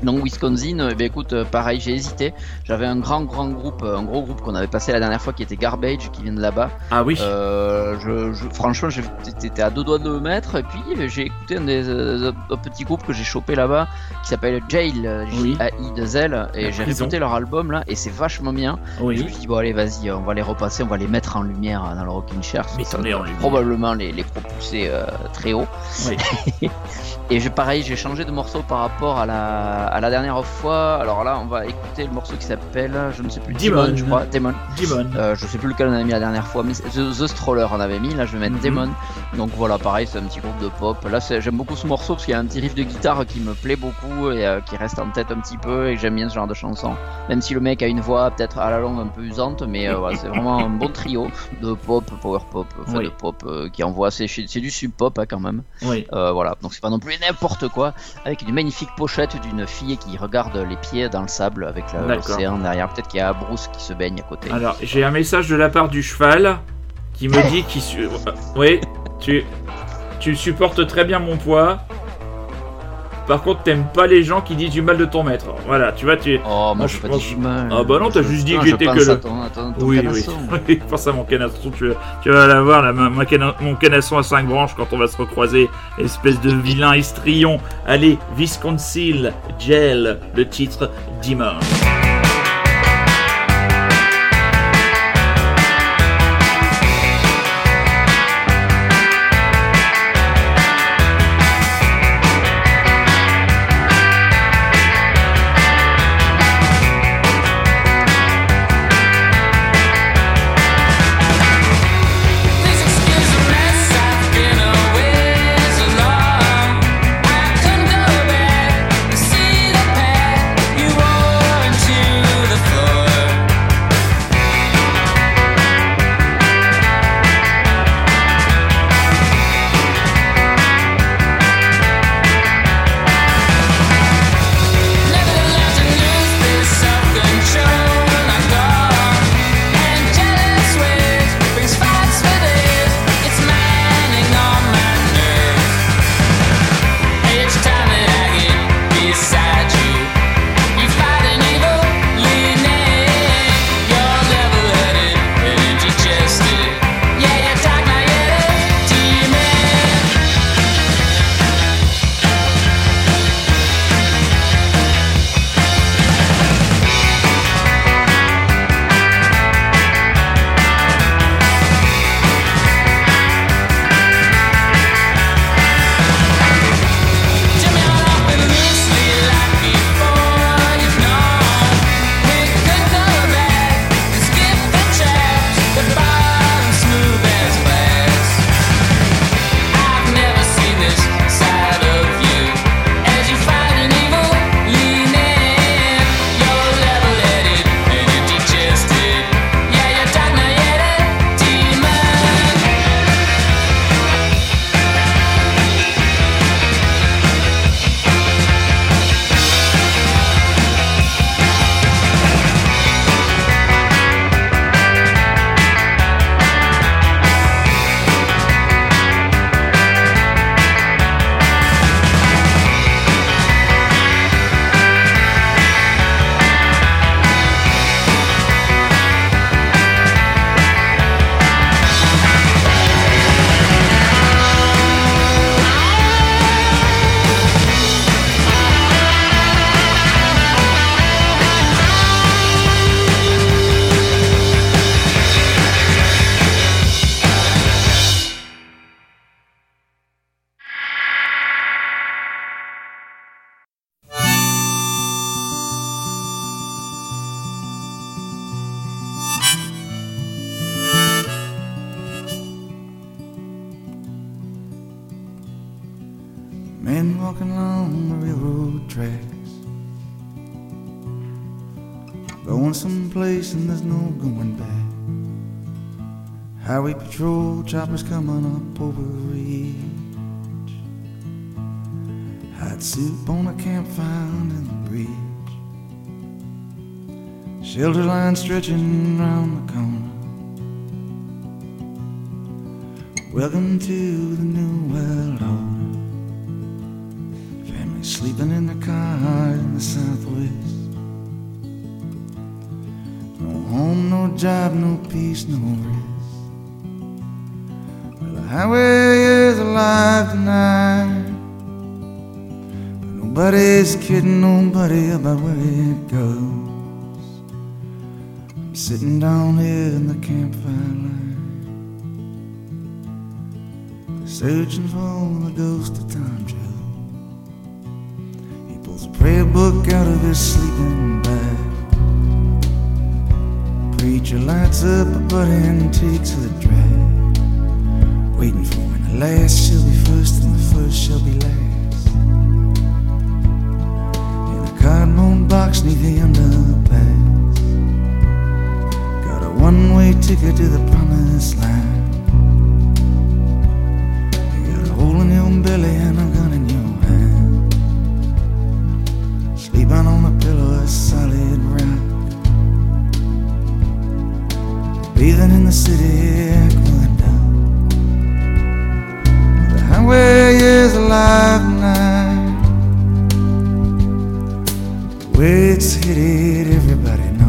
Donc Wisconsin, euh, ben écoute, euh, pareil, j'ai hésité. J'avais un grand, grand groupe, euh, un gros groupe qu'on avait passé la dernière fois qui était Garbage, qui vient de là-bas. Ah oui. Euh, je, je- franchement, t'étais à deux doigts de me mettre, et puis euh, j'ai écouté un des euh, un petit groupe que j'ai chopé là-bas, qui s'appelle Jail, euh, Oui. J-A-I-2-L, La et j'ai réécouté leur album là, et c'est vachement bien. Je me oui. suis dit, bon, allez, vas-y, on va les repasser, on va les mettre en lumière dans le Rockin' Chair. Mais ça en. Probablement les, les propulser euh, très haut. Oui. Et je, pareil, j'ai changé de morceau par rapport à la, à la dernière fois. Alors là, on va écouter le morceau qui s'appelle, je ne sais plus, Demon. Demon, je crois, Demon. Demon. Euh, je sais plus lequel on avait mis la dernière fois, mais The, The Stroller on avait mis. Là, je vais mettre Mhm. Demon. Donc voilà, pareil, c'est un petit groupe de pop. Là, j'aime beaucoup ce morceau parce qu'il y a un petit riff de guitare qui me plaît beaucoup et euh, qui reste en tête un petit peu et que j'aime bien ce genre de chanson. Même si le mec a une voix peut-être à la longue un peu usante, mais euh, voilà, c'est vraiment un bon trio de pop, power pop, enfin Oui. de pop euh, qui envoie. C'est c'est du sub pop hein, quand même. Oui. Euh, voilà, donc c'est pas non plus n'importe quoi, avec une magnifique pochette d'une fille qui regarde les pieds dans le sable avec l'océan derrière. Peut-être qu'il y a Bruce qui se baigne à côté. Alors, j'ai un message de la part du cheval qui me dit qu'il. su- Oui, tu. Tu supportes très bien mon poids. Par contre, t'aimes pas les gens qui disent du mal de ton maître. Voilà, tu vois, tu. Oh, moi je pas pense- dit du mal. Ah bah non, t'as juste dit que j'étais que le- à ton- à ton- ton Oui, oui. canasson. oui. Pense à mon canasson, tu, tu vas l'avoir, là, ma- ma cana- mon canasson à 5 branches quand on va se recroiser. Espèce de vilain histrion. Allez, Visconsil, Gel, le titre Dimanche. Walking along the railroad tracks. Going someplace and there's no going back. Highway patrol choppers coming up over the ridge. Hot soup on a campfire in the bridge. Shelter line stretching round the corner. Welcome to the new world sleeping in the car in the southwest. No home, no job, no peace, no rest. Well, the highway is alive tonight. But nobody's kidding nobody about where it goes. I'm sitting down here in the campfire light. Searching for the ghost of Tom book out of his sleeping bag. Preacher lights up a butt and takes the drag. Waiting for when the last shall be first and the first shall be last. In a cardboard box neath the underpass. Got a one way ticket to the promised land. You got a hole in your belly Sleeping on a pillow of solid rock. Bathing in the city air going down. The highway is alive tonight. The way it's headed, everybody knows.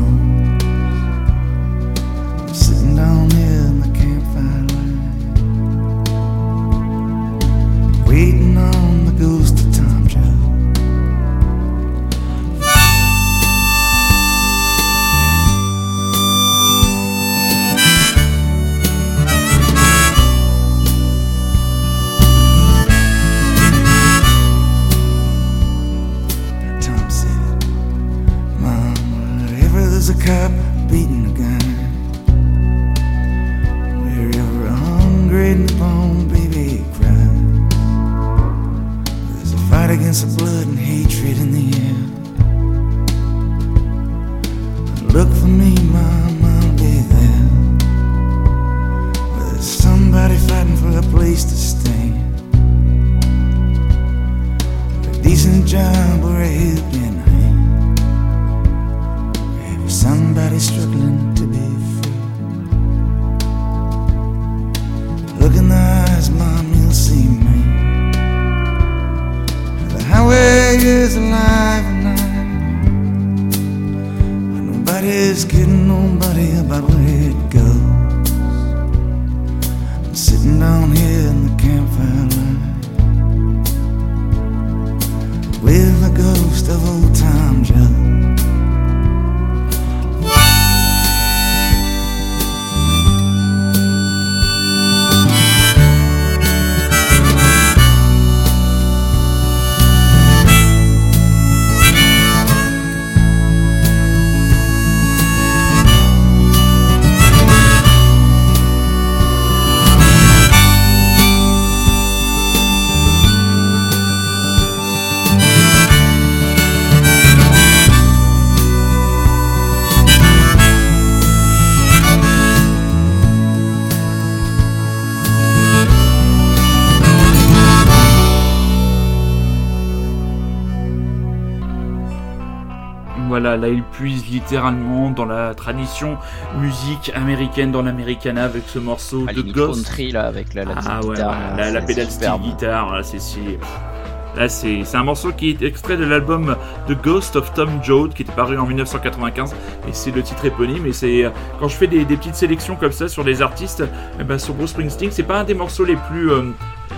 Littéralement dans la tradition musique américaine, dans l'Americana avec ce morceau À de Ghost. country là avec la, la Ah ouais, guitare. là, la, la pédale steel guitare, là c'est si. Là c'est c'est un morceau qui est extrait de l'album The Ghost of Tom Joad qui était paru en 1995 et c'est le titre éponyme et c'est quand je fais des, des petites sélections comme ça sur des artistes, eh ben, sur Bruce Springsteen c'est pas un des morceaux les plus euh,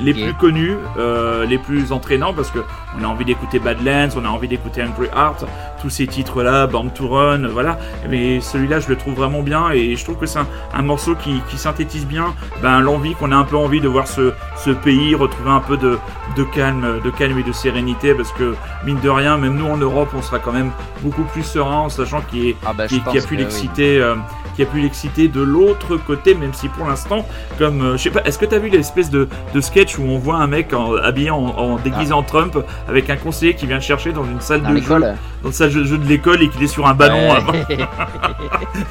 les plus connus, euh, les plus entraînants parce que on a envie d'écouter Badlands, on a envie d'écouter Angry Heart, tous ces titres là, Born to Run, voilà. Mais celui-là, je le trouve vraiment bien et je trouve que c'est un, un morceau qui, qui synthétise bien ben, l'envie qu'on a un peu envie de voir ce, ce pays retrouver un peu de, de calme, de calme et de sérénité parce que mine de rien, même nous en Europe, on sera quand même beaucoup plus serein en sachant qu'il Ah bah, a pu que oui. l'exciter euh, qui a pu l'exciter de l'autre côté même si pour l'instant comme euh, je sais pas est-ce que t'as vu l'espèce de, de sketch où on voit un mec en- habillé en, en déguisé en Trump avec un conseiller qui vient le chercher dans une salle Dans de jeu dans une salle de jeu de l'école et qu'il est sur un ballon. Ouais.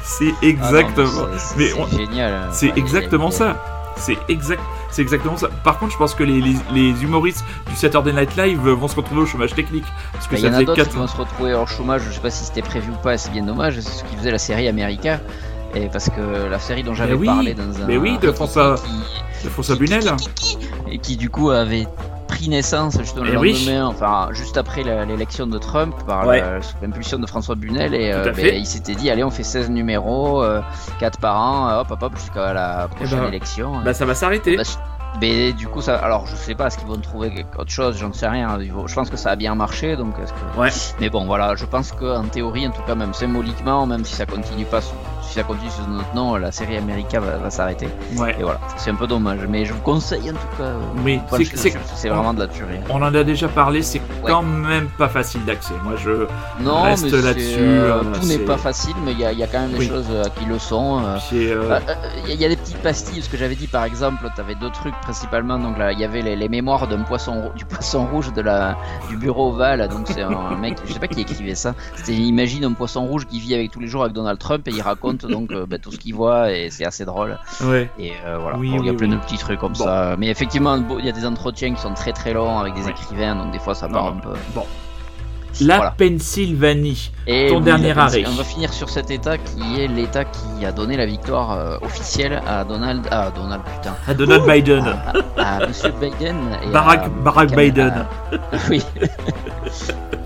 c'est Ah exactement mais c'est- c'est Enfin, il- exactement ça c'est exact c'est exactement ça par contre je pense que les, les, les humoristes du Saturday Night Live vont se retrouver au chômage technique parce que Bah, Il y ça en a d'autres 4 qui vont se retrouver hors chômage, je sais pas si c'était prévu ou pas, c'est bien dommage, c'est ce qui faisait la série America. Et parce que la série dont j'avais oui, parlé dans un. mais oui, de François- qui- de François Bunel et qui du coup avait pris naissance justement le Eh oui. lendemain, enfin juste après l'élection de Trump par Ouais. l'impulsion de François Bunel et euh, ben, il s'était dit allez on fait 16 numéros, 4 par an, hop hop hop jusqu'à la prochaine ben, élection. bah ça va s'arrêter Bah, mais du coup, ça, alors je sais pas, est-ce qu'ils vont trouver autre chose, j'en sais rien. Vont- Je pense que ça a bien marché, donc est-ce que. Ouais. Mais bon, voilà, je pense qu'en théorie, en tout cas, même symboliquement, même si ça continue pas, sous- si ça continue sous notre nom, la série America va, va s'arrêter. ouais Et voilà, c'est un peu dommage, mais je vous conseille en tout cas. euh, Oui, c'est- vraiment de la tuerie. On en a déjà parlé, c'est quand même pas facile d'accès. Moi, je Non, reste là-dessus, euh, euh, tout n'est pas facile, mais il y, a- il y a quand même des Oui. choses euh, qui le sont. euh, euh, Il y, a- des petites pastilles, ce que j'avais dit par exemple, tu avais deux trucs principalement, donc là il y avait les, les mémoires d'un poisson du poisson rouge de la, du bureau ovale, donc c'est un mec, je sais pas qui écrivait ça, c'était imagine un poisson rouge qui vit avec tous les jours avec Donald Trump et il raconte donc euh, bah, tout ce qu'il voit et c'est assez drôle. ouais. Et euh, voilà, Oui, Bon, il y a oui, plein de petits trucs comme Bon. ça. Mais effectivement, il y a des entretiens qui sont très très longs avec des Ouais. écrivains, donc des fois ça part un peu. Bon. La Voilà. Pennsylvanie. Et Ton oui, dernier arrêt. On va finir sur cet état qui est l'état qui a donné la victoire euh, officielle à Donald, à Donald putain, À Donald Biden. à, à Monsieur Biden et Barack, à- Barack Biden. à- oui.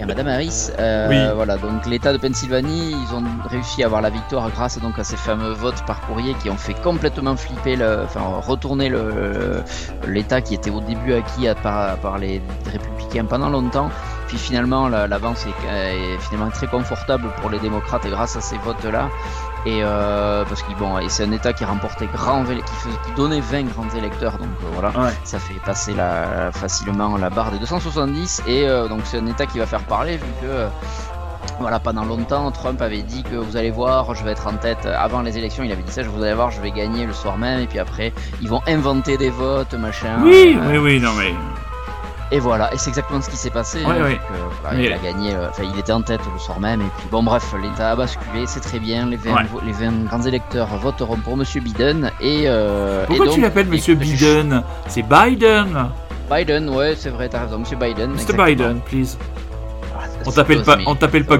Madame Harris. Euh, Oui. Voilà, donc l'État de Pennsylvanie, ils ont réussi à avoir la victoire grâce donc à ces fameux votes par courrier qui ont fait complètement flipper, le, enfin retourner l'État qui était au début acquis à- par, par les républicains pendant longtemps. Puis finalement, la- l'avance est, est finalement très confortable pour les démocrates grâce à ces votes-là. Et euh, parce que bon, et c'est un État qui remportait grand, qui, faisait, qui donnait 20 grands électeurs, donc euh, voilà Ouais. ça fait passer la, facilement la barre des 270 et euh, donc c'est un état qui va faire parler vu que voilà pendant longtemps Trump avait dit que vous allez voir je vais être en tête avant les élections il avait dit ça je vous allez voir je vais gagner le soir même et puis après ils vont inventer des votes machin Oui, oui, oui, non mais. Et voilà et c'est exactement ce qui s'est passé Ouais, hein, ouais. voilà, Mais- il a gagné euh, enfin il était en tête le soir même et puis bon bref l'état a basculé c'est très bien les 20, Ouais. vo- les 20 grands électeurs voteront pour monsieur Biden et euh, Pourquoi et tu l'appelles Monsieur écoute, Biden C'est Biden Biden, ouais, c'est vrai, t'as raison, Monsieur Biden. Mr. exactement. Biden, please. Ah, On t'appelle pas, on t'appelle pas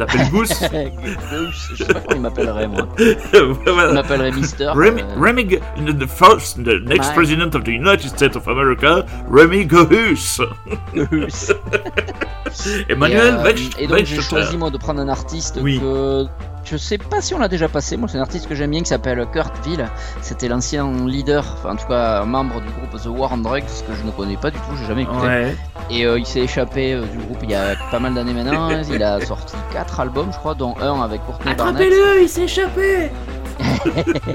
On t'appelle Goose Goose, Je sais pas comment il m'appellerait, moi. Voilà. Il m'appellerait Mister. Remy, euh, Remy, the first, the next Ouais. president of the United States of America, Remy Goose. Goose. Emmanuel et, euh, et donc j'ai choisi moi de prendre un artiste Oui. que je sais pas si on l'a déjà passé. Moi, c'est un artiste que j'aime bien qui s'appelle Kurt Ville. C'était l'ancien leader, enfin en tout cas membre du groupe The War on Drugs que je ne connais pas du tout, j'ai jamais écouté. Ouais. Et euh, il s'est échappé euh, du groupe il y a pas mal d'années maintenant. il a sorti quatre albums, je crois, dont un avec Courtney Barnett. Attrapez-le, il s'est échappé.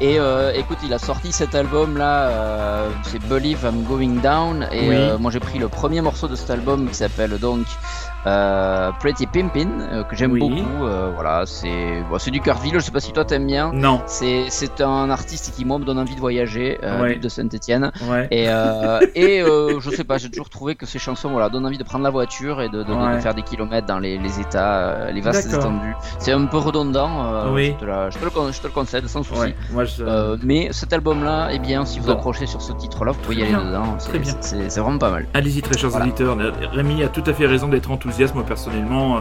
Et euh, écoute, il a sorti cet album là, euh, c'est Believe I'm Going Down. Et Oui. euh, moi j'ai pris le premier morceau de cet album qui s'appelle donc euh, Pretty Pimpin, euh, que j'aime Oui. beaucoup. Euh, voilà, c'est bon, c'est du Curville, je sais pas si toi t'aimes bien. Non. C'est c'est un artiste qui moi me donne envie de voyager, euh, Ouais. De Saint-Etienne. Ouais. Et, euh, et euh, je sais pas, j'ai toujours trouvé que ces chansons voilà, donnent envie de prendre la voiture et de, de- de- faire des kilomètres dans les, les états, les vastes étendues. C'est un peu redondant, euh, Oui. je, te la- je te le, je te le concède sans souci. Ouais. Moi, je. Euh, mais cet album-là, eh bien, si vous Bon. accrochez sur ce titre-là, vous pouvez y aller bien. dedans. Très C'est- bien. C'est c'est vraiment pas mal. Allez-y, très chers Voilà. auditeurs. Rémi a tout à fait raison d'être enthousiaste. Moi, personnellement, euh,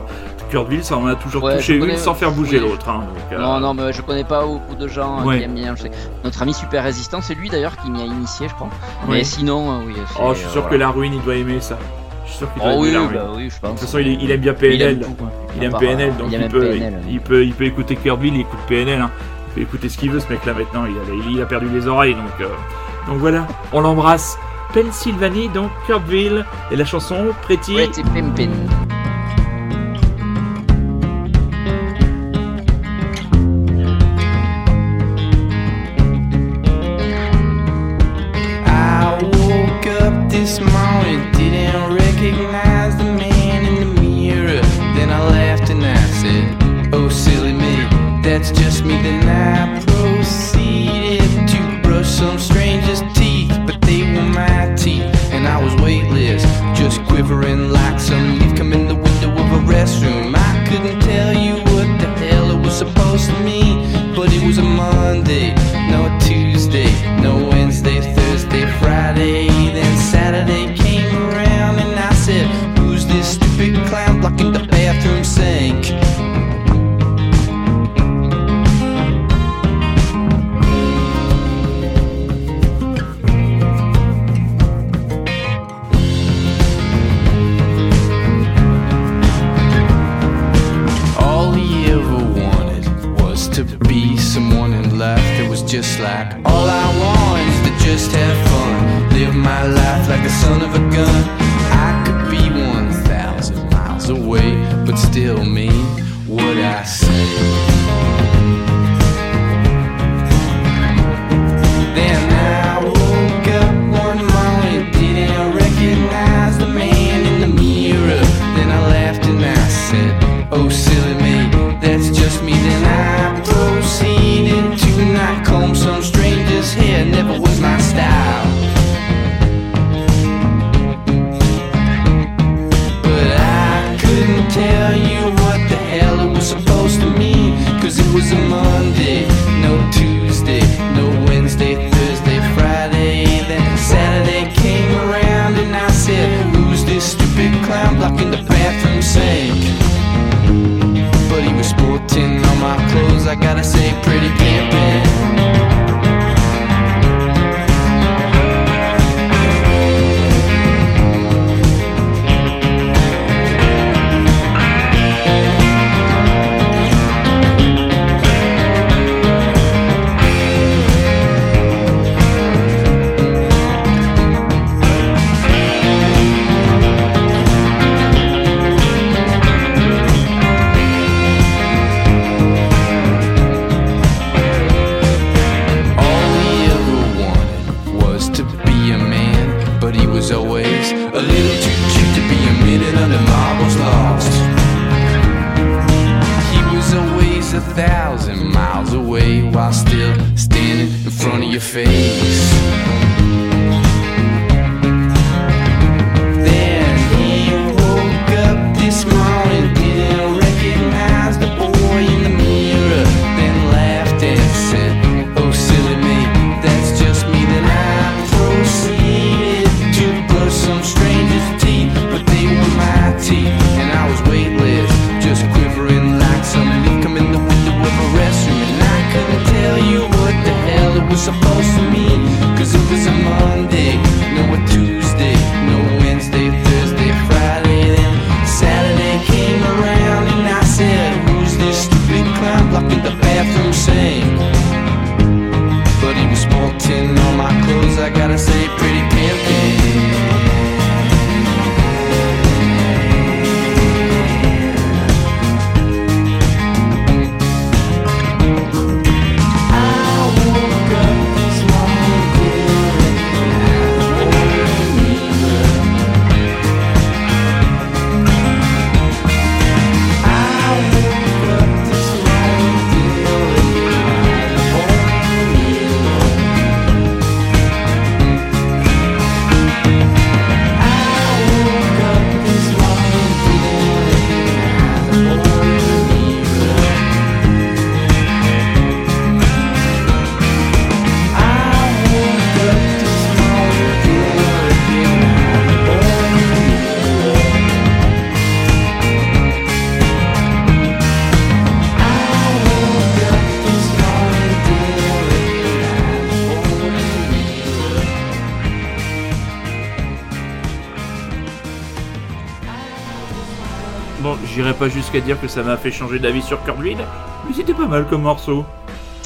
Kurtville, ça en a toujours Ouais, touché une sans faire bouger oui. l'autre. hein, euh, Non, non, mais je connais pas beaucoup de gens Ouais. qui aiment bien. Notre ami Super Résistant, c'est lui d'ailleurs qui m'y a initié, je crois. Mais sinon, euh, oui. Oh, je suis sûr que la ruine, il doit aimer ça. Je suis sûr qu'il doit Oh aimer oui, la oui, ruine. bah oui, je pense. De toute façon, il, aime bien Il PNL. aime tout, quoi. Il aime PNL, euh, donc il peut, PNL. il, peut, il peut écouter Kurtville, il écoute PNL. hein. Il peut écouter ce qu'il veut, ce mec-là maintenant. Il a, il a perdu les oreilles, donc, euh, donc voilà. On l'embrasse. Pennsylvanie, donc Kurtville et la chanson Pretty. Pretty Pimpin. Pas jusqu'à dire que ça m'a fait changer d'avis sur Curdwin, mais c'était pas mal comme morceau.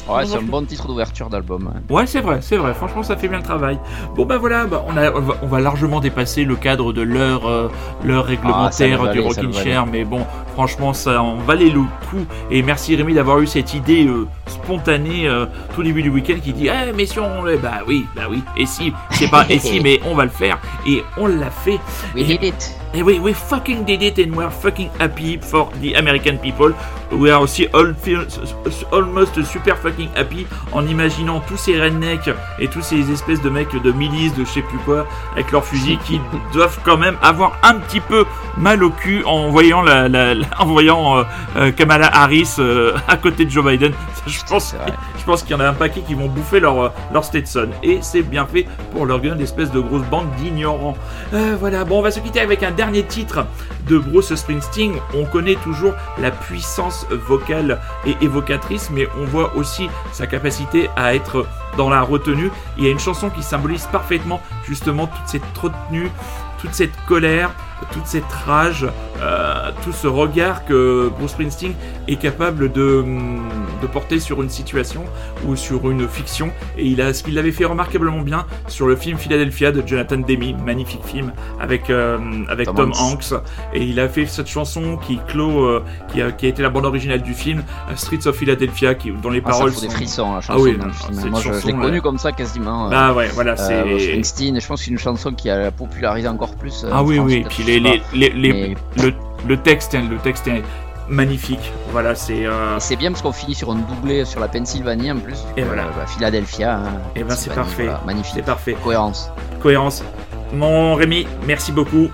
Ouais, c'est un bon titre d'ouverture d'album. ouais. C'est vrai, c'est vrai. Franchement, ça fait bien le travail. Bon, bah voilà, bah, on, a, on, va, largement dépasser le cadre de l'heure euh, l'heure Ah, réglementaire le du Rockin' Chair, mais bon, franchement, ça en valait le coup. Et merci Rémi d'avoir eu cette idée euh, spontanée euh, tout début du week-end qui dit Eh, mais si on. le- Bah oui, bah oui. Et si, c'est pas et si, mais on va le faire. Et on l'a fait. We Et- did it. Et we, we fucking did it and we're fucking happy for the American people. We are aussi all almost super fucking happy en imaginant tous ces rednecks et tous ces espèces de mecs de milices, de je sais plus quoi, avec leurs fusils qui doivent quand même avoir un petit peu mal au cul en voyant, la, la- la- en voyant euh, euh, Kamala Harris euh, à côté de Joe Biden. Je pense, je pense qu'il y en a un paquet qui vont bouffer leur, leur Stetson. Et c'est bien fait pour leur gueule d'espèce de grosse bande d'ignorants. Voilà, bon, on va se quitter avec un dernier titre de Bruce Springsteen. On connaît toujours la puissance vocale et évocatrice, mais on voit aussi sa capacité à être dans la retenue. Il y a une chanson qui symbolise parfaitement justement toute cette retenue, toute cette colère, toute cette rage, euh, tout ce regard que Bruce Springsteen est capable de, hum, de porter sur une situation ou sur une fiction. Et il a ce qu'il l'avait fait remarquablement bien sur le film Philadelphia de Jonathan Demme, magnifique film avec euh, avec Tom Tom, Hanks. Hanks. Et il a fait cette chanson qui clôt, euh, qui, a, qui a été la bande originale du film euh, Streets of Philadelphia, qui dont les Ah, ça paroles des sont frissons, la Ah chanson. oui, dans le film. Moi, je, je l'ai chanson, connu là. comme ça quasiment. euh, Bah ouais, voilà, euh, c'est. Springsteen, je pense que c'est une chanson qui a popularisé encore plus. Ah oui, France, oui, puis les, sais pas. les, les, les- Mais- le, le texte, le texte est magnifique. Voilà, c'est. euh, Et C'est bien parce qu'on finit sur un doublé sur la Pennsylvanie en plus. Et Euh, voilà. bah, Philadelphia. hein, Eh ben, c'est parfait. voilà, magnifique. c'est parfait. Cohérence. Cohérence. Mon Rémi, merci beaucoup.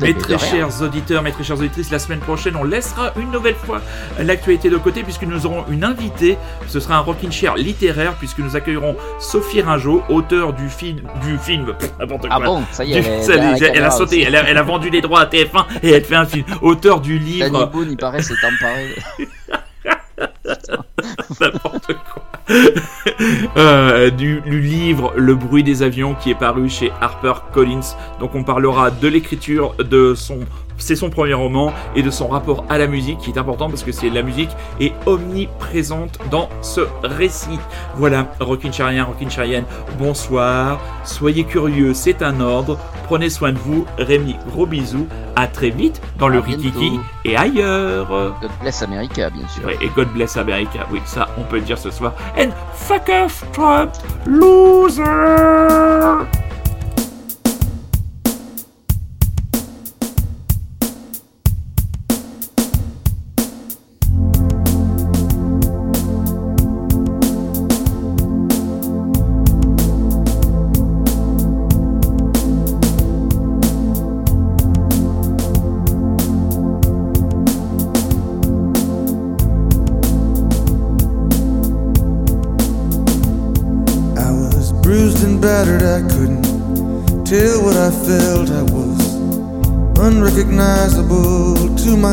Mes très chers auditeurs, mes très chères auditrices, la semaine prochaine, on laissera une nouvelle fois l'actualité de côté puisque nous aurons une invitée. Ce sera un rockin' chair littéraire puisque nous accueillerons Sophie Ringeau, auteur du film, du film, n'importe quoi. Ah bon, ça y est, Du- elle, ça, a sauté, elle a, elle a vendu les droits à TF1 et elle fait un film. Auteur du Danny livre. Boone, il paraît, s'est emparé. N'importe quoi. Euh, du, du livre Le bruit des avions qui est paru chez Harper Collins. Donc on parlera de l'écriture de son c'est son premier roman et de son rapport à la musique qui est important parce que c'est la musique est omniprésente dans ce récit. Voilà, Rockin' Charien, Rockin' Charienne, bonsoir, soyez curieux, c'est un ordre, prenez soin de vous, Rémi, gros bisous, à très vite dans le. Rikiki et ailleurs. God bless America, bien sûr. Ouais, et God bless America, oui, ça on peut le dire ce soir. And fuck off, Trump, loser!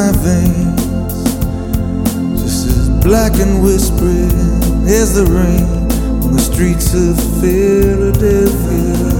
my veins, just as black and whispering as the rain on the streets of Philadelphia.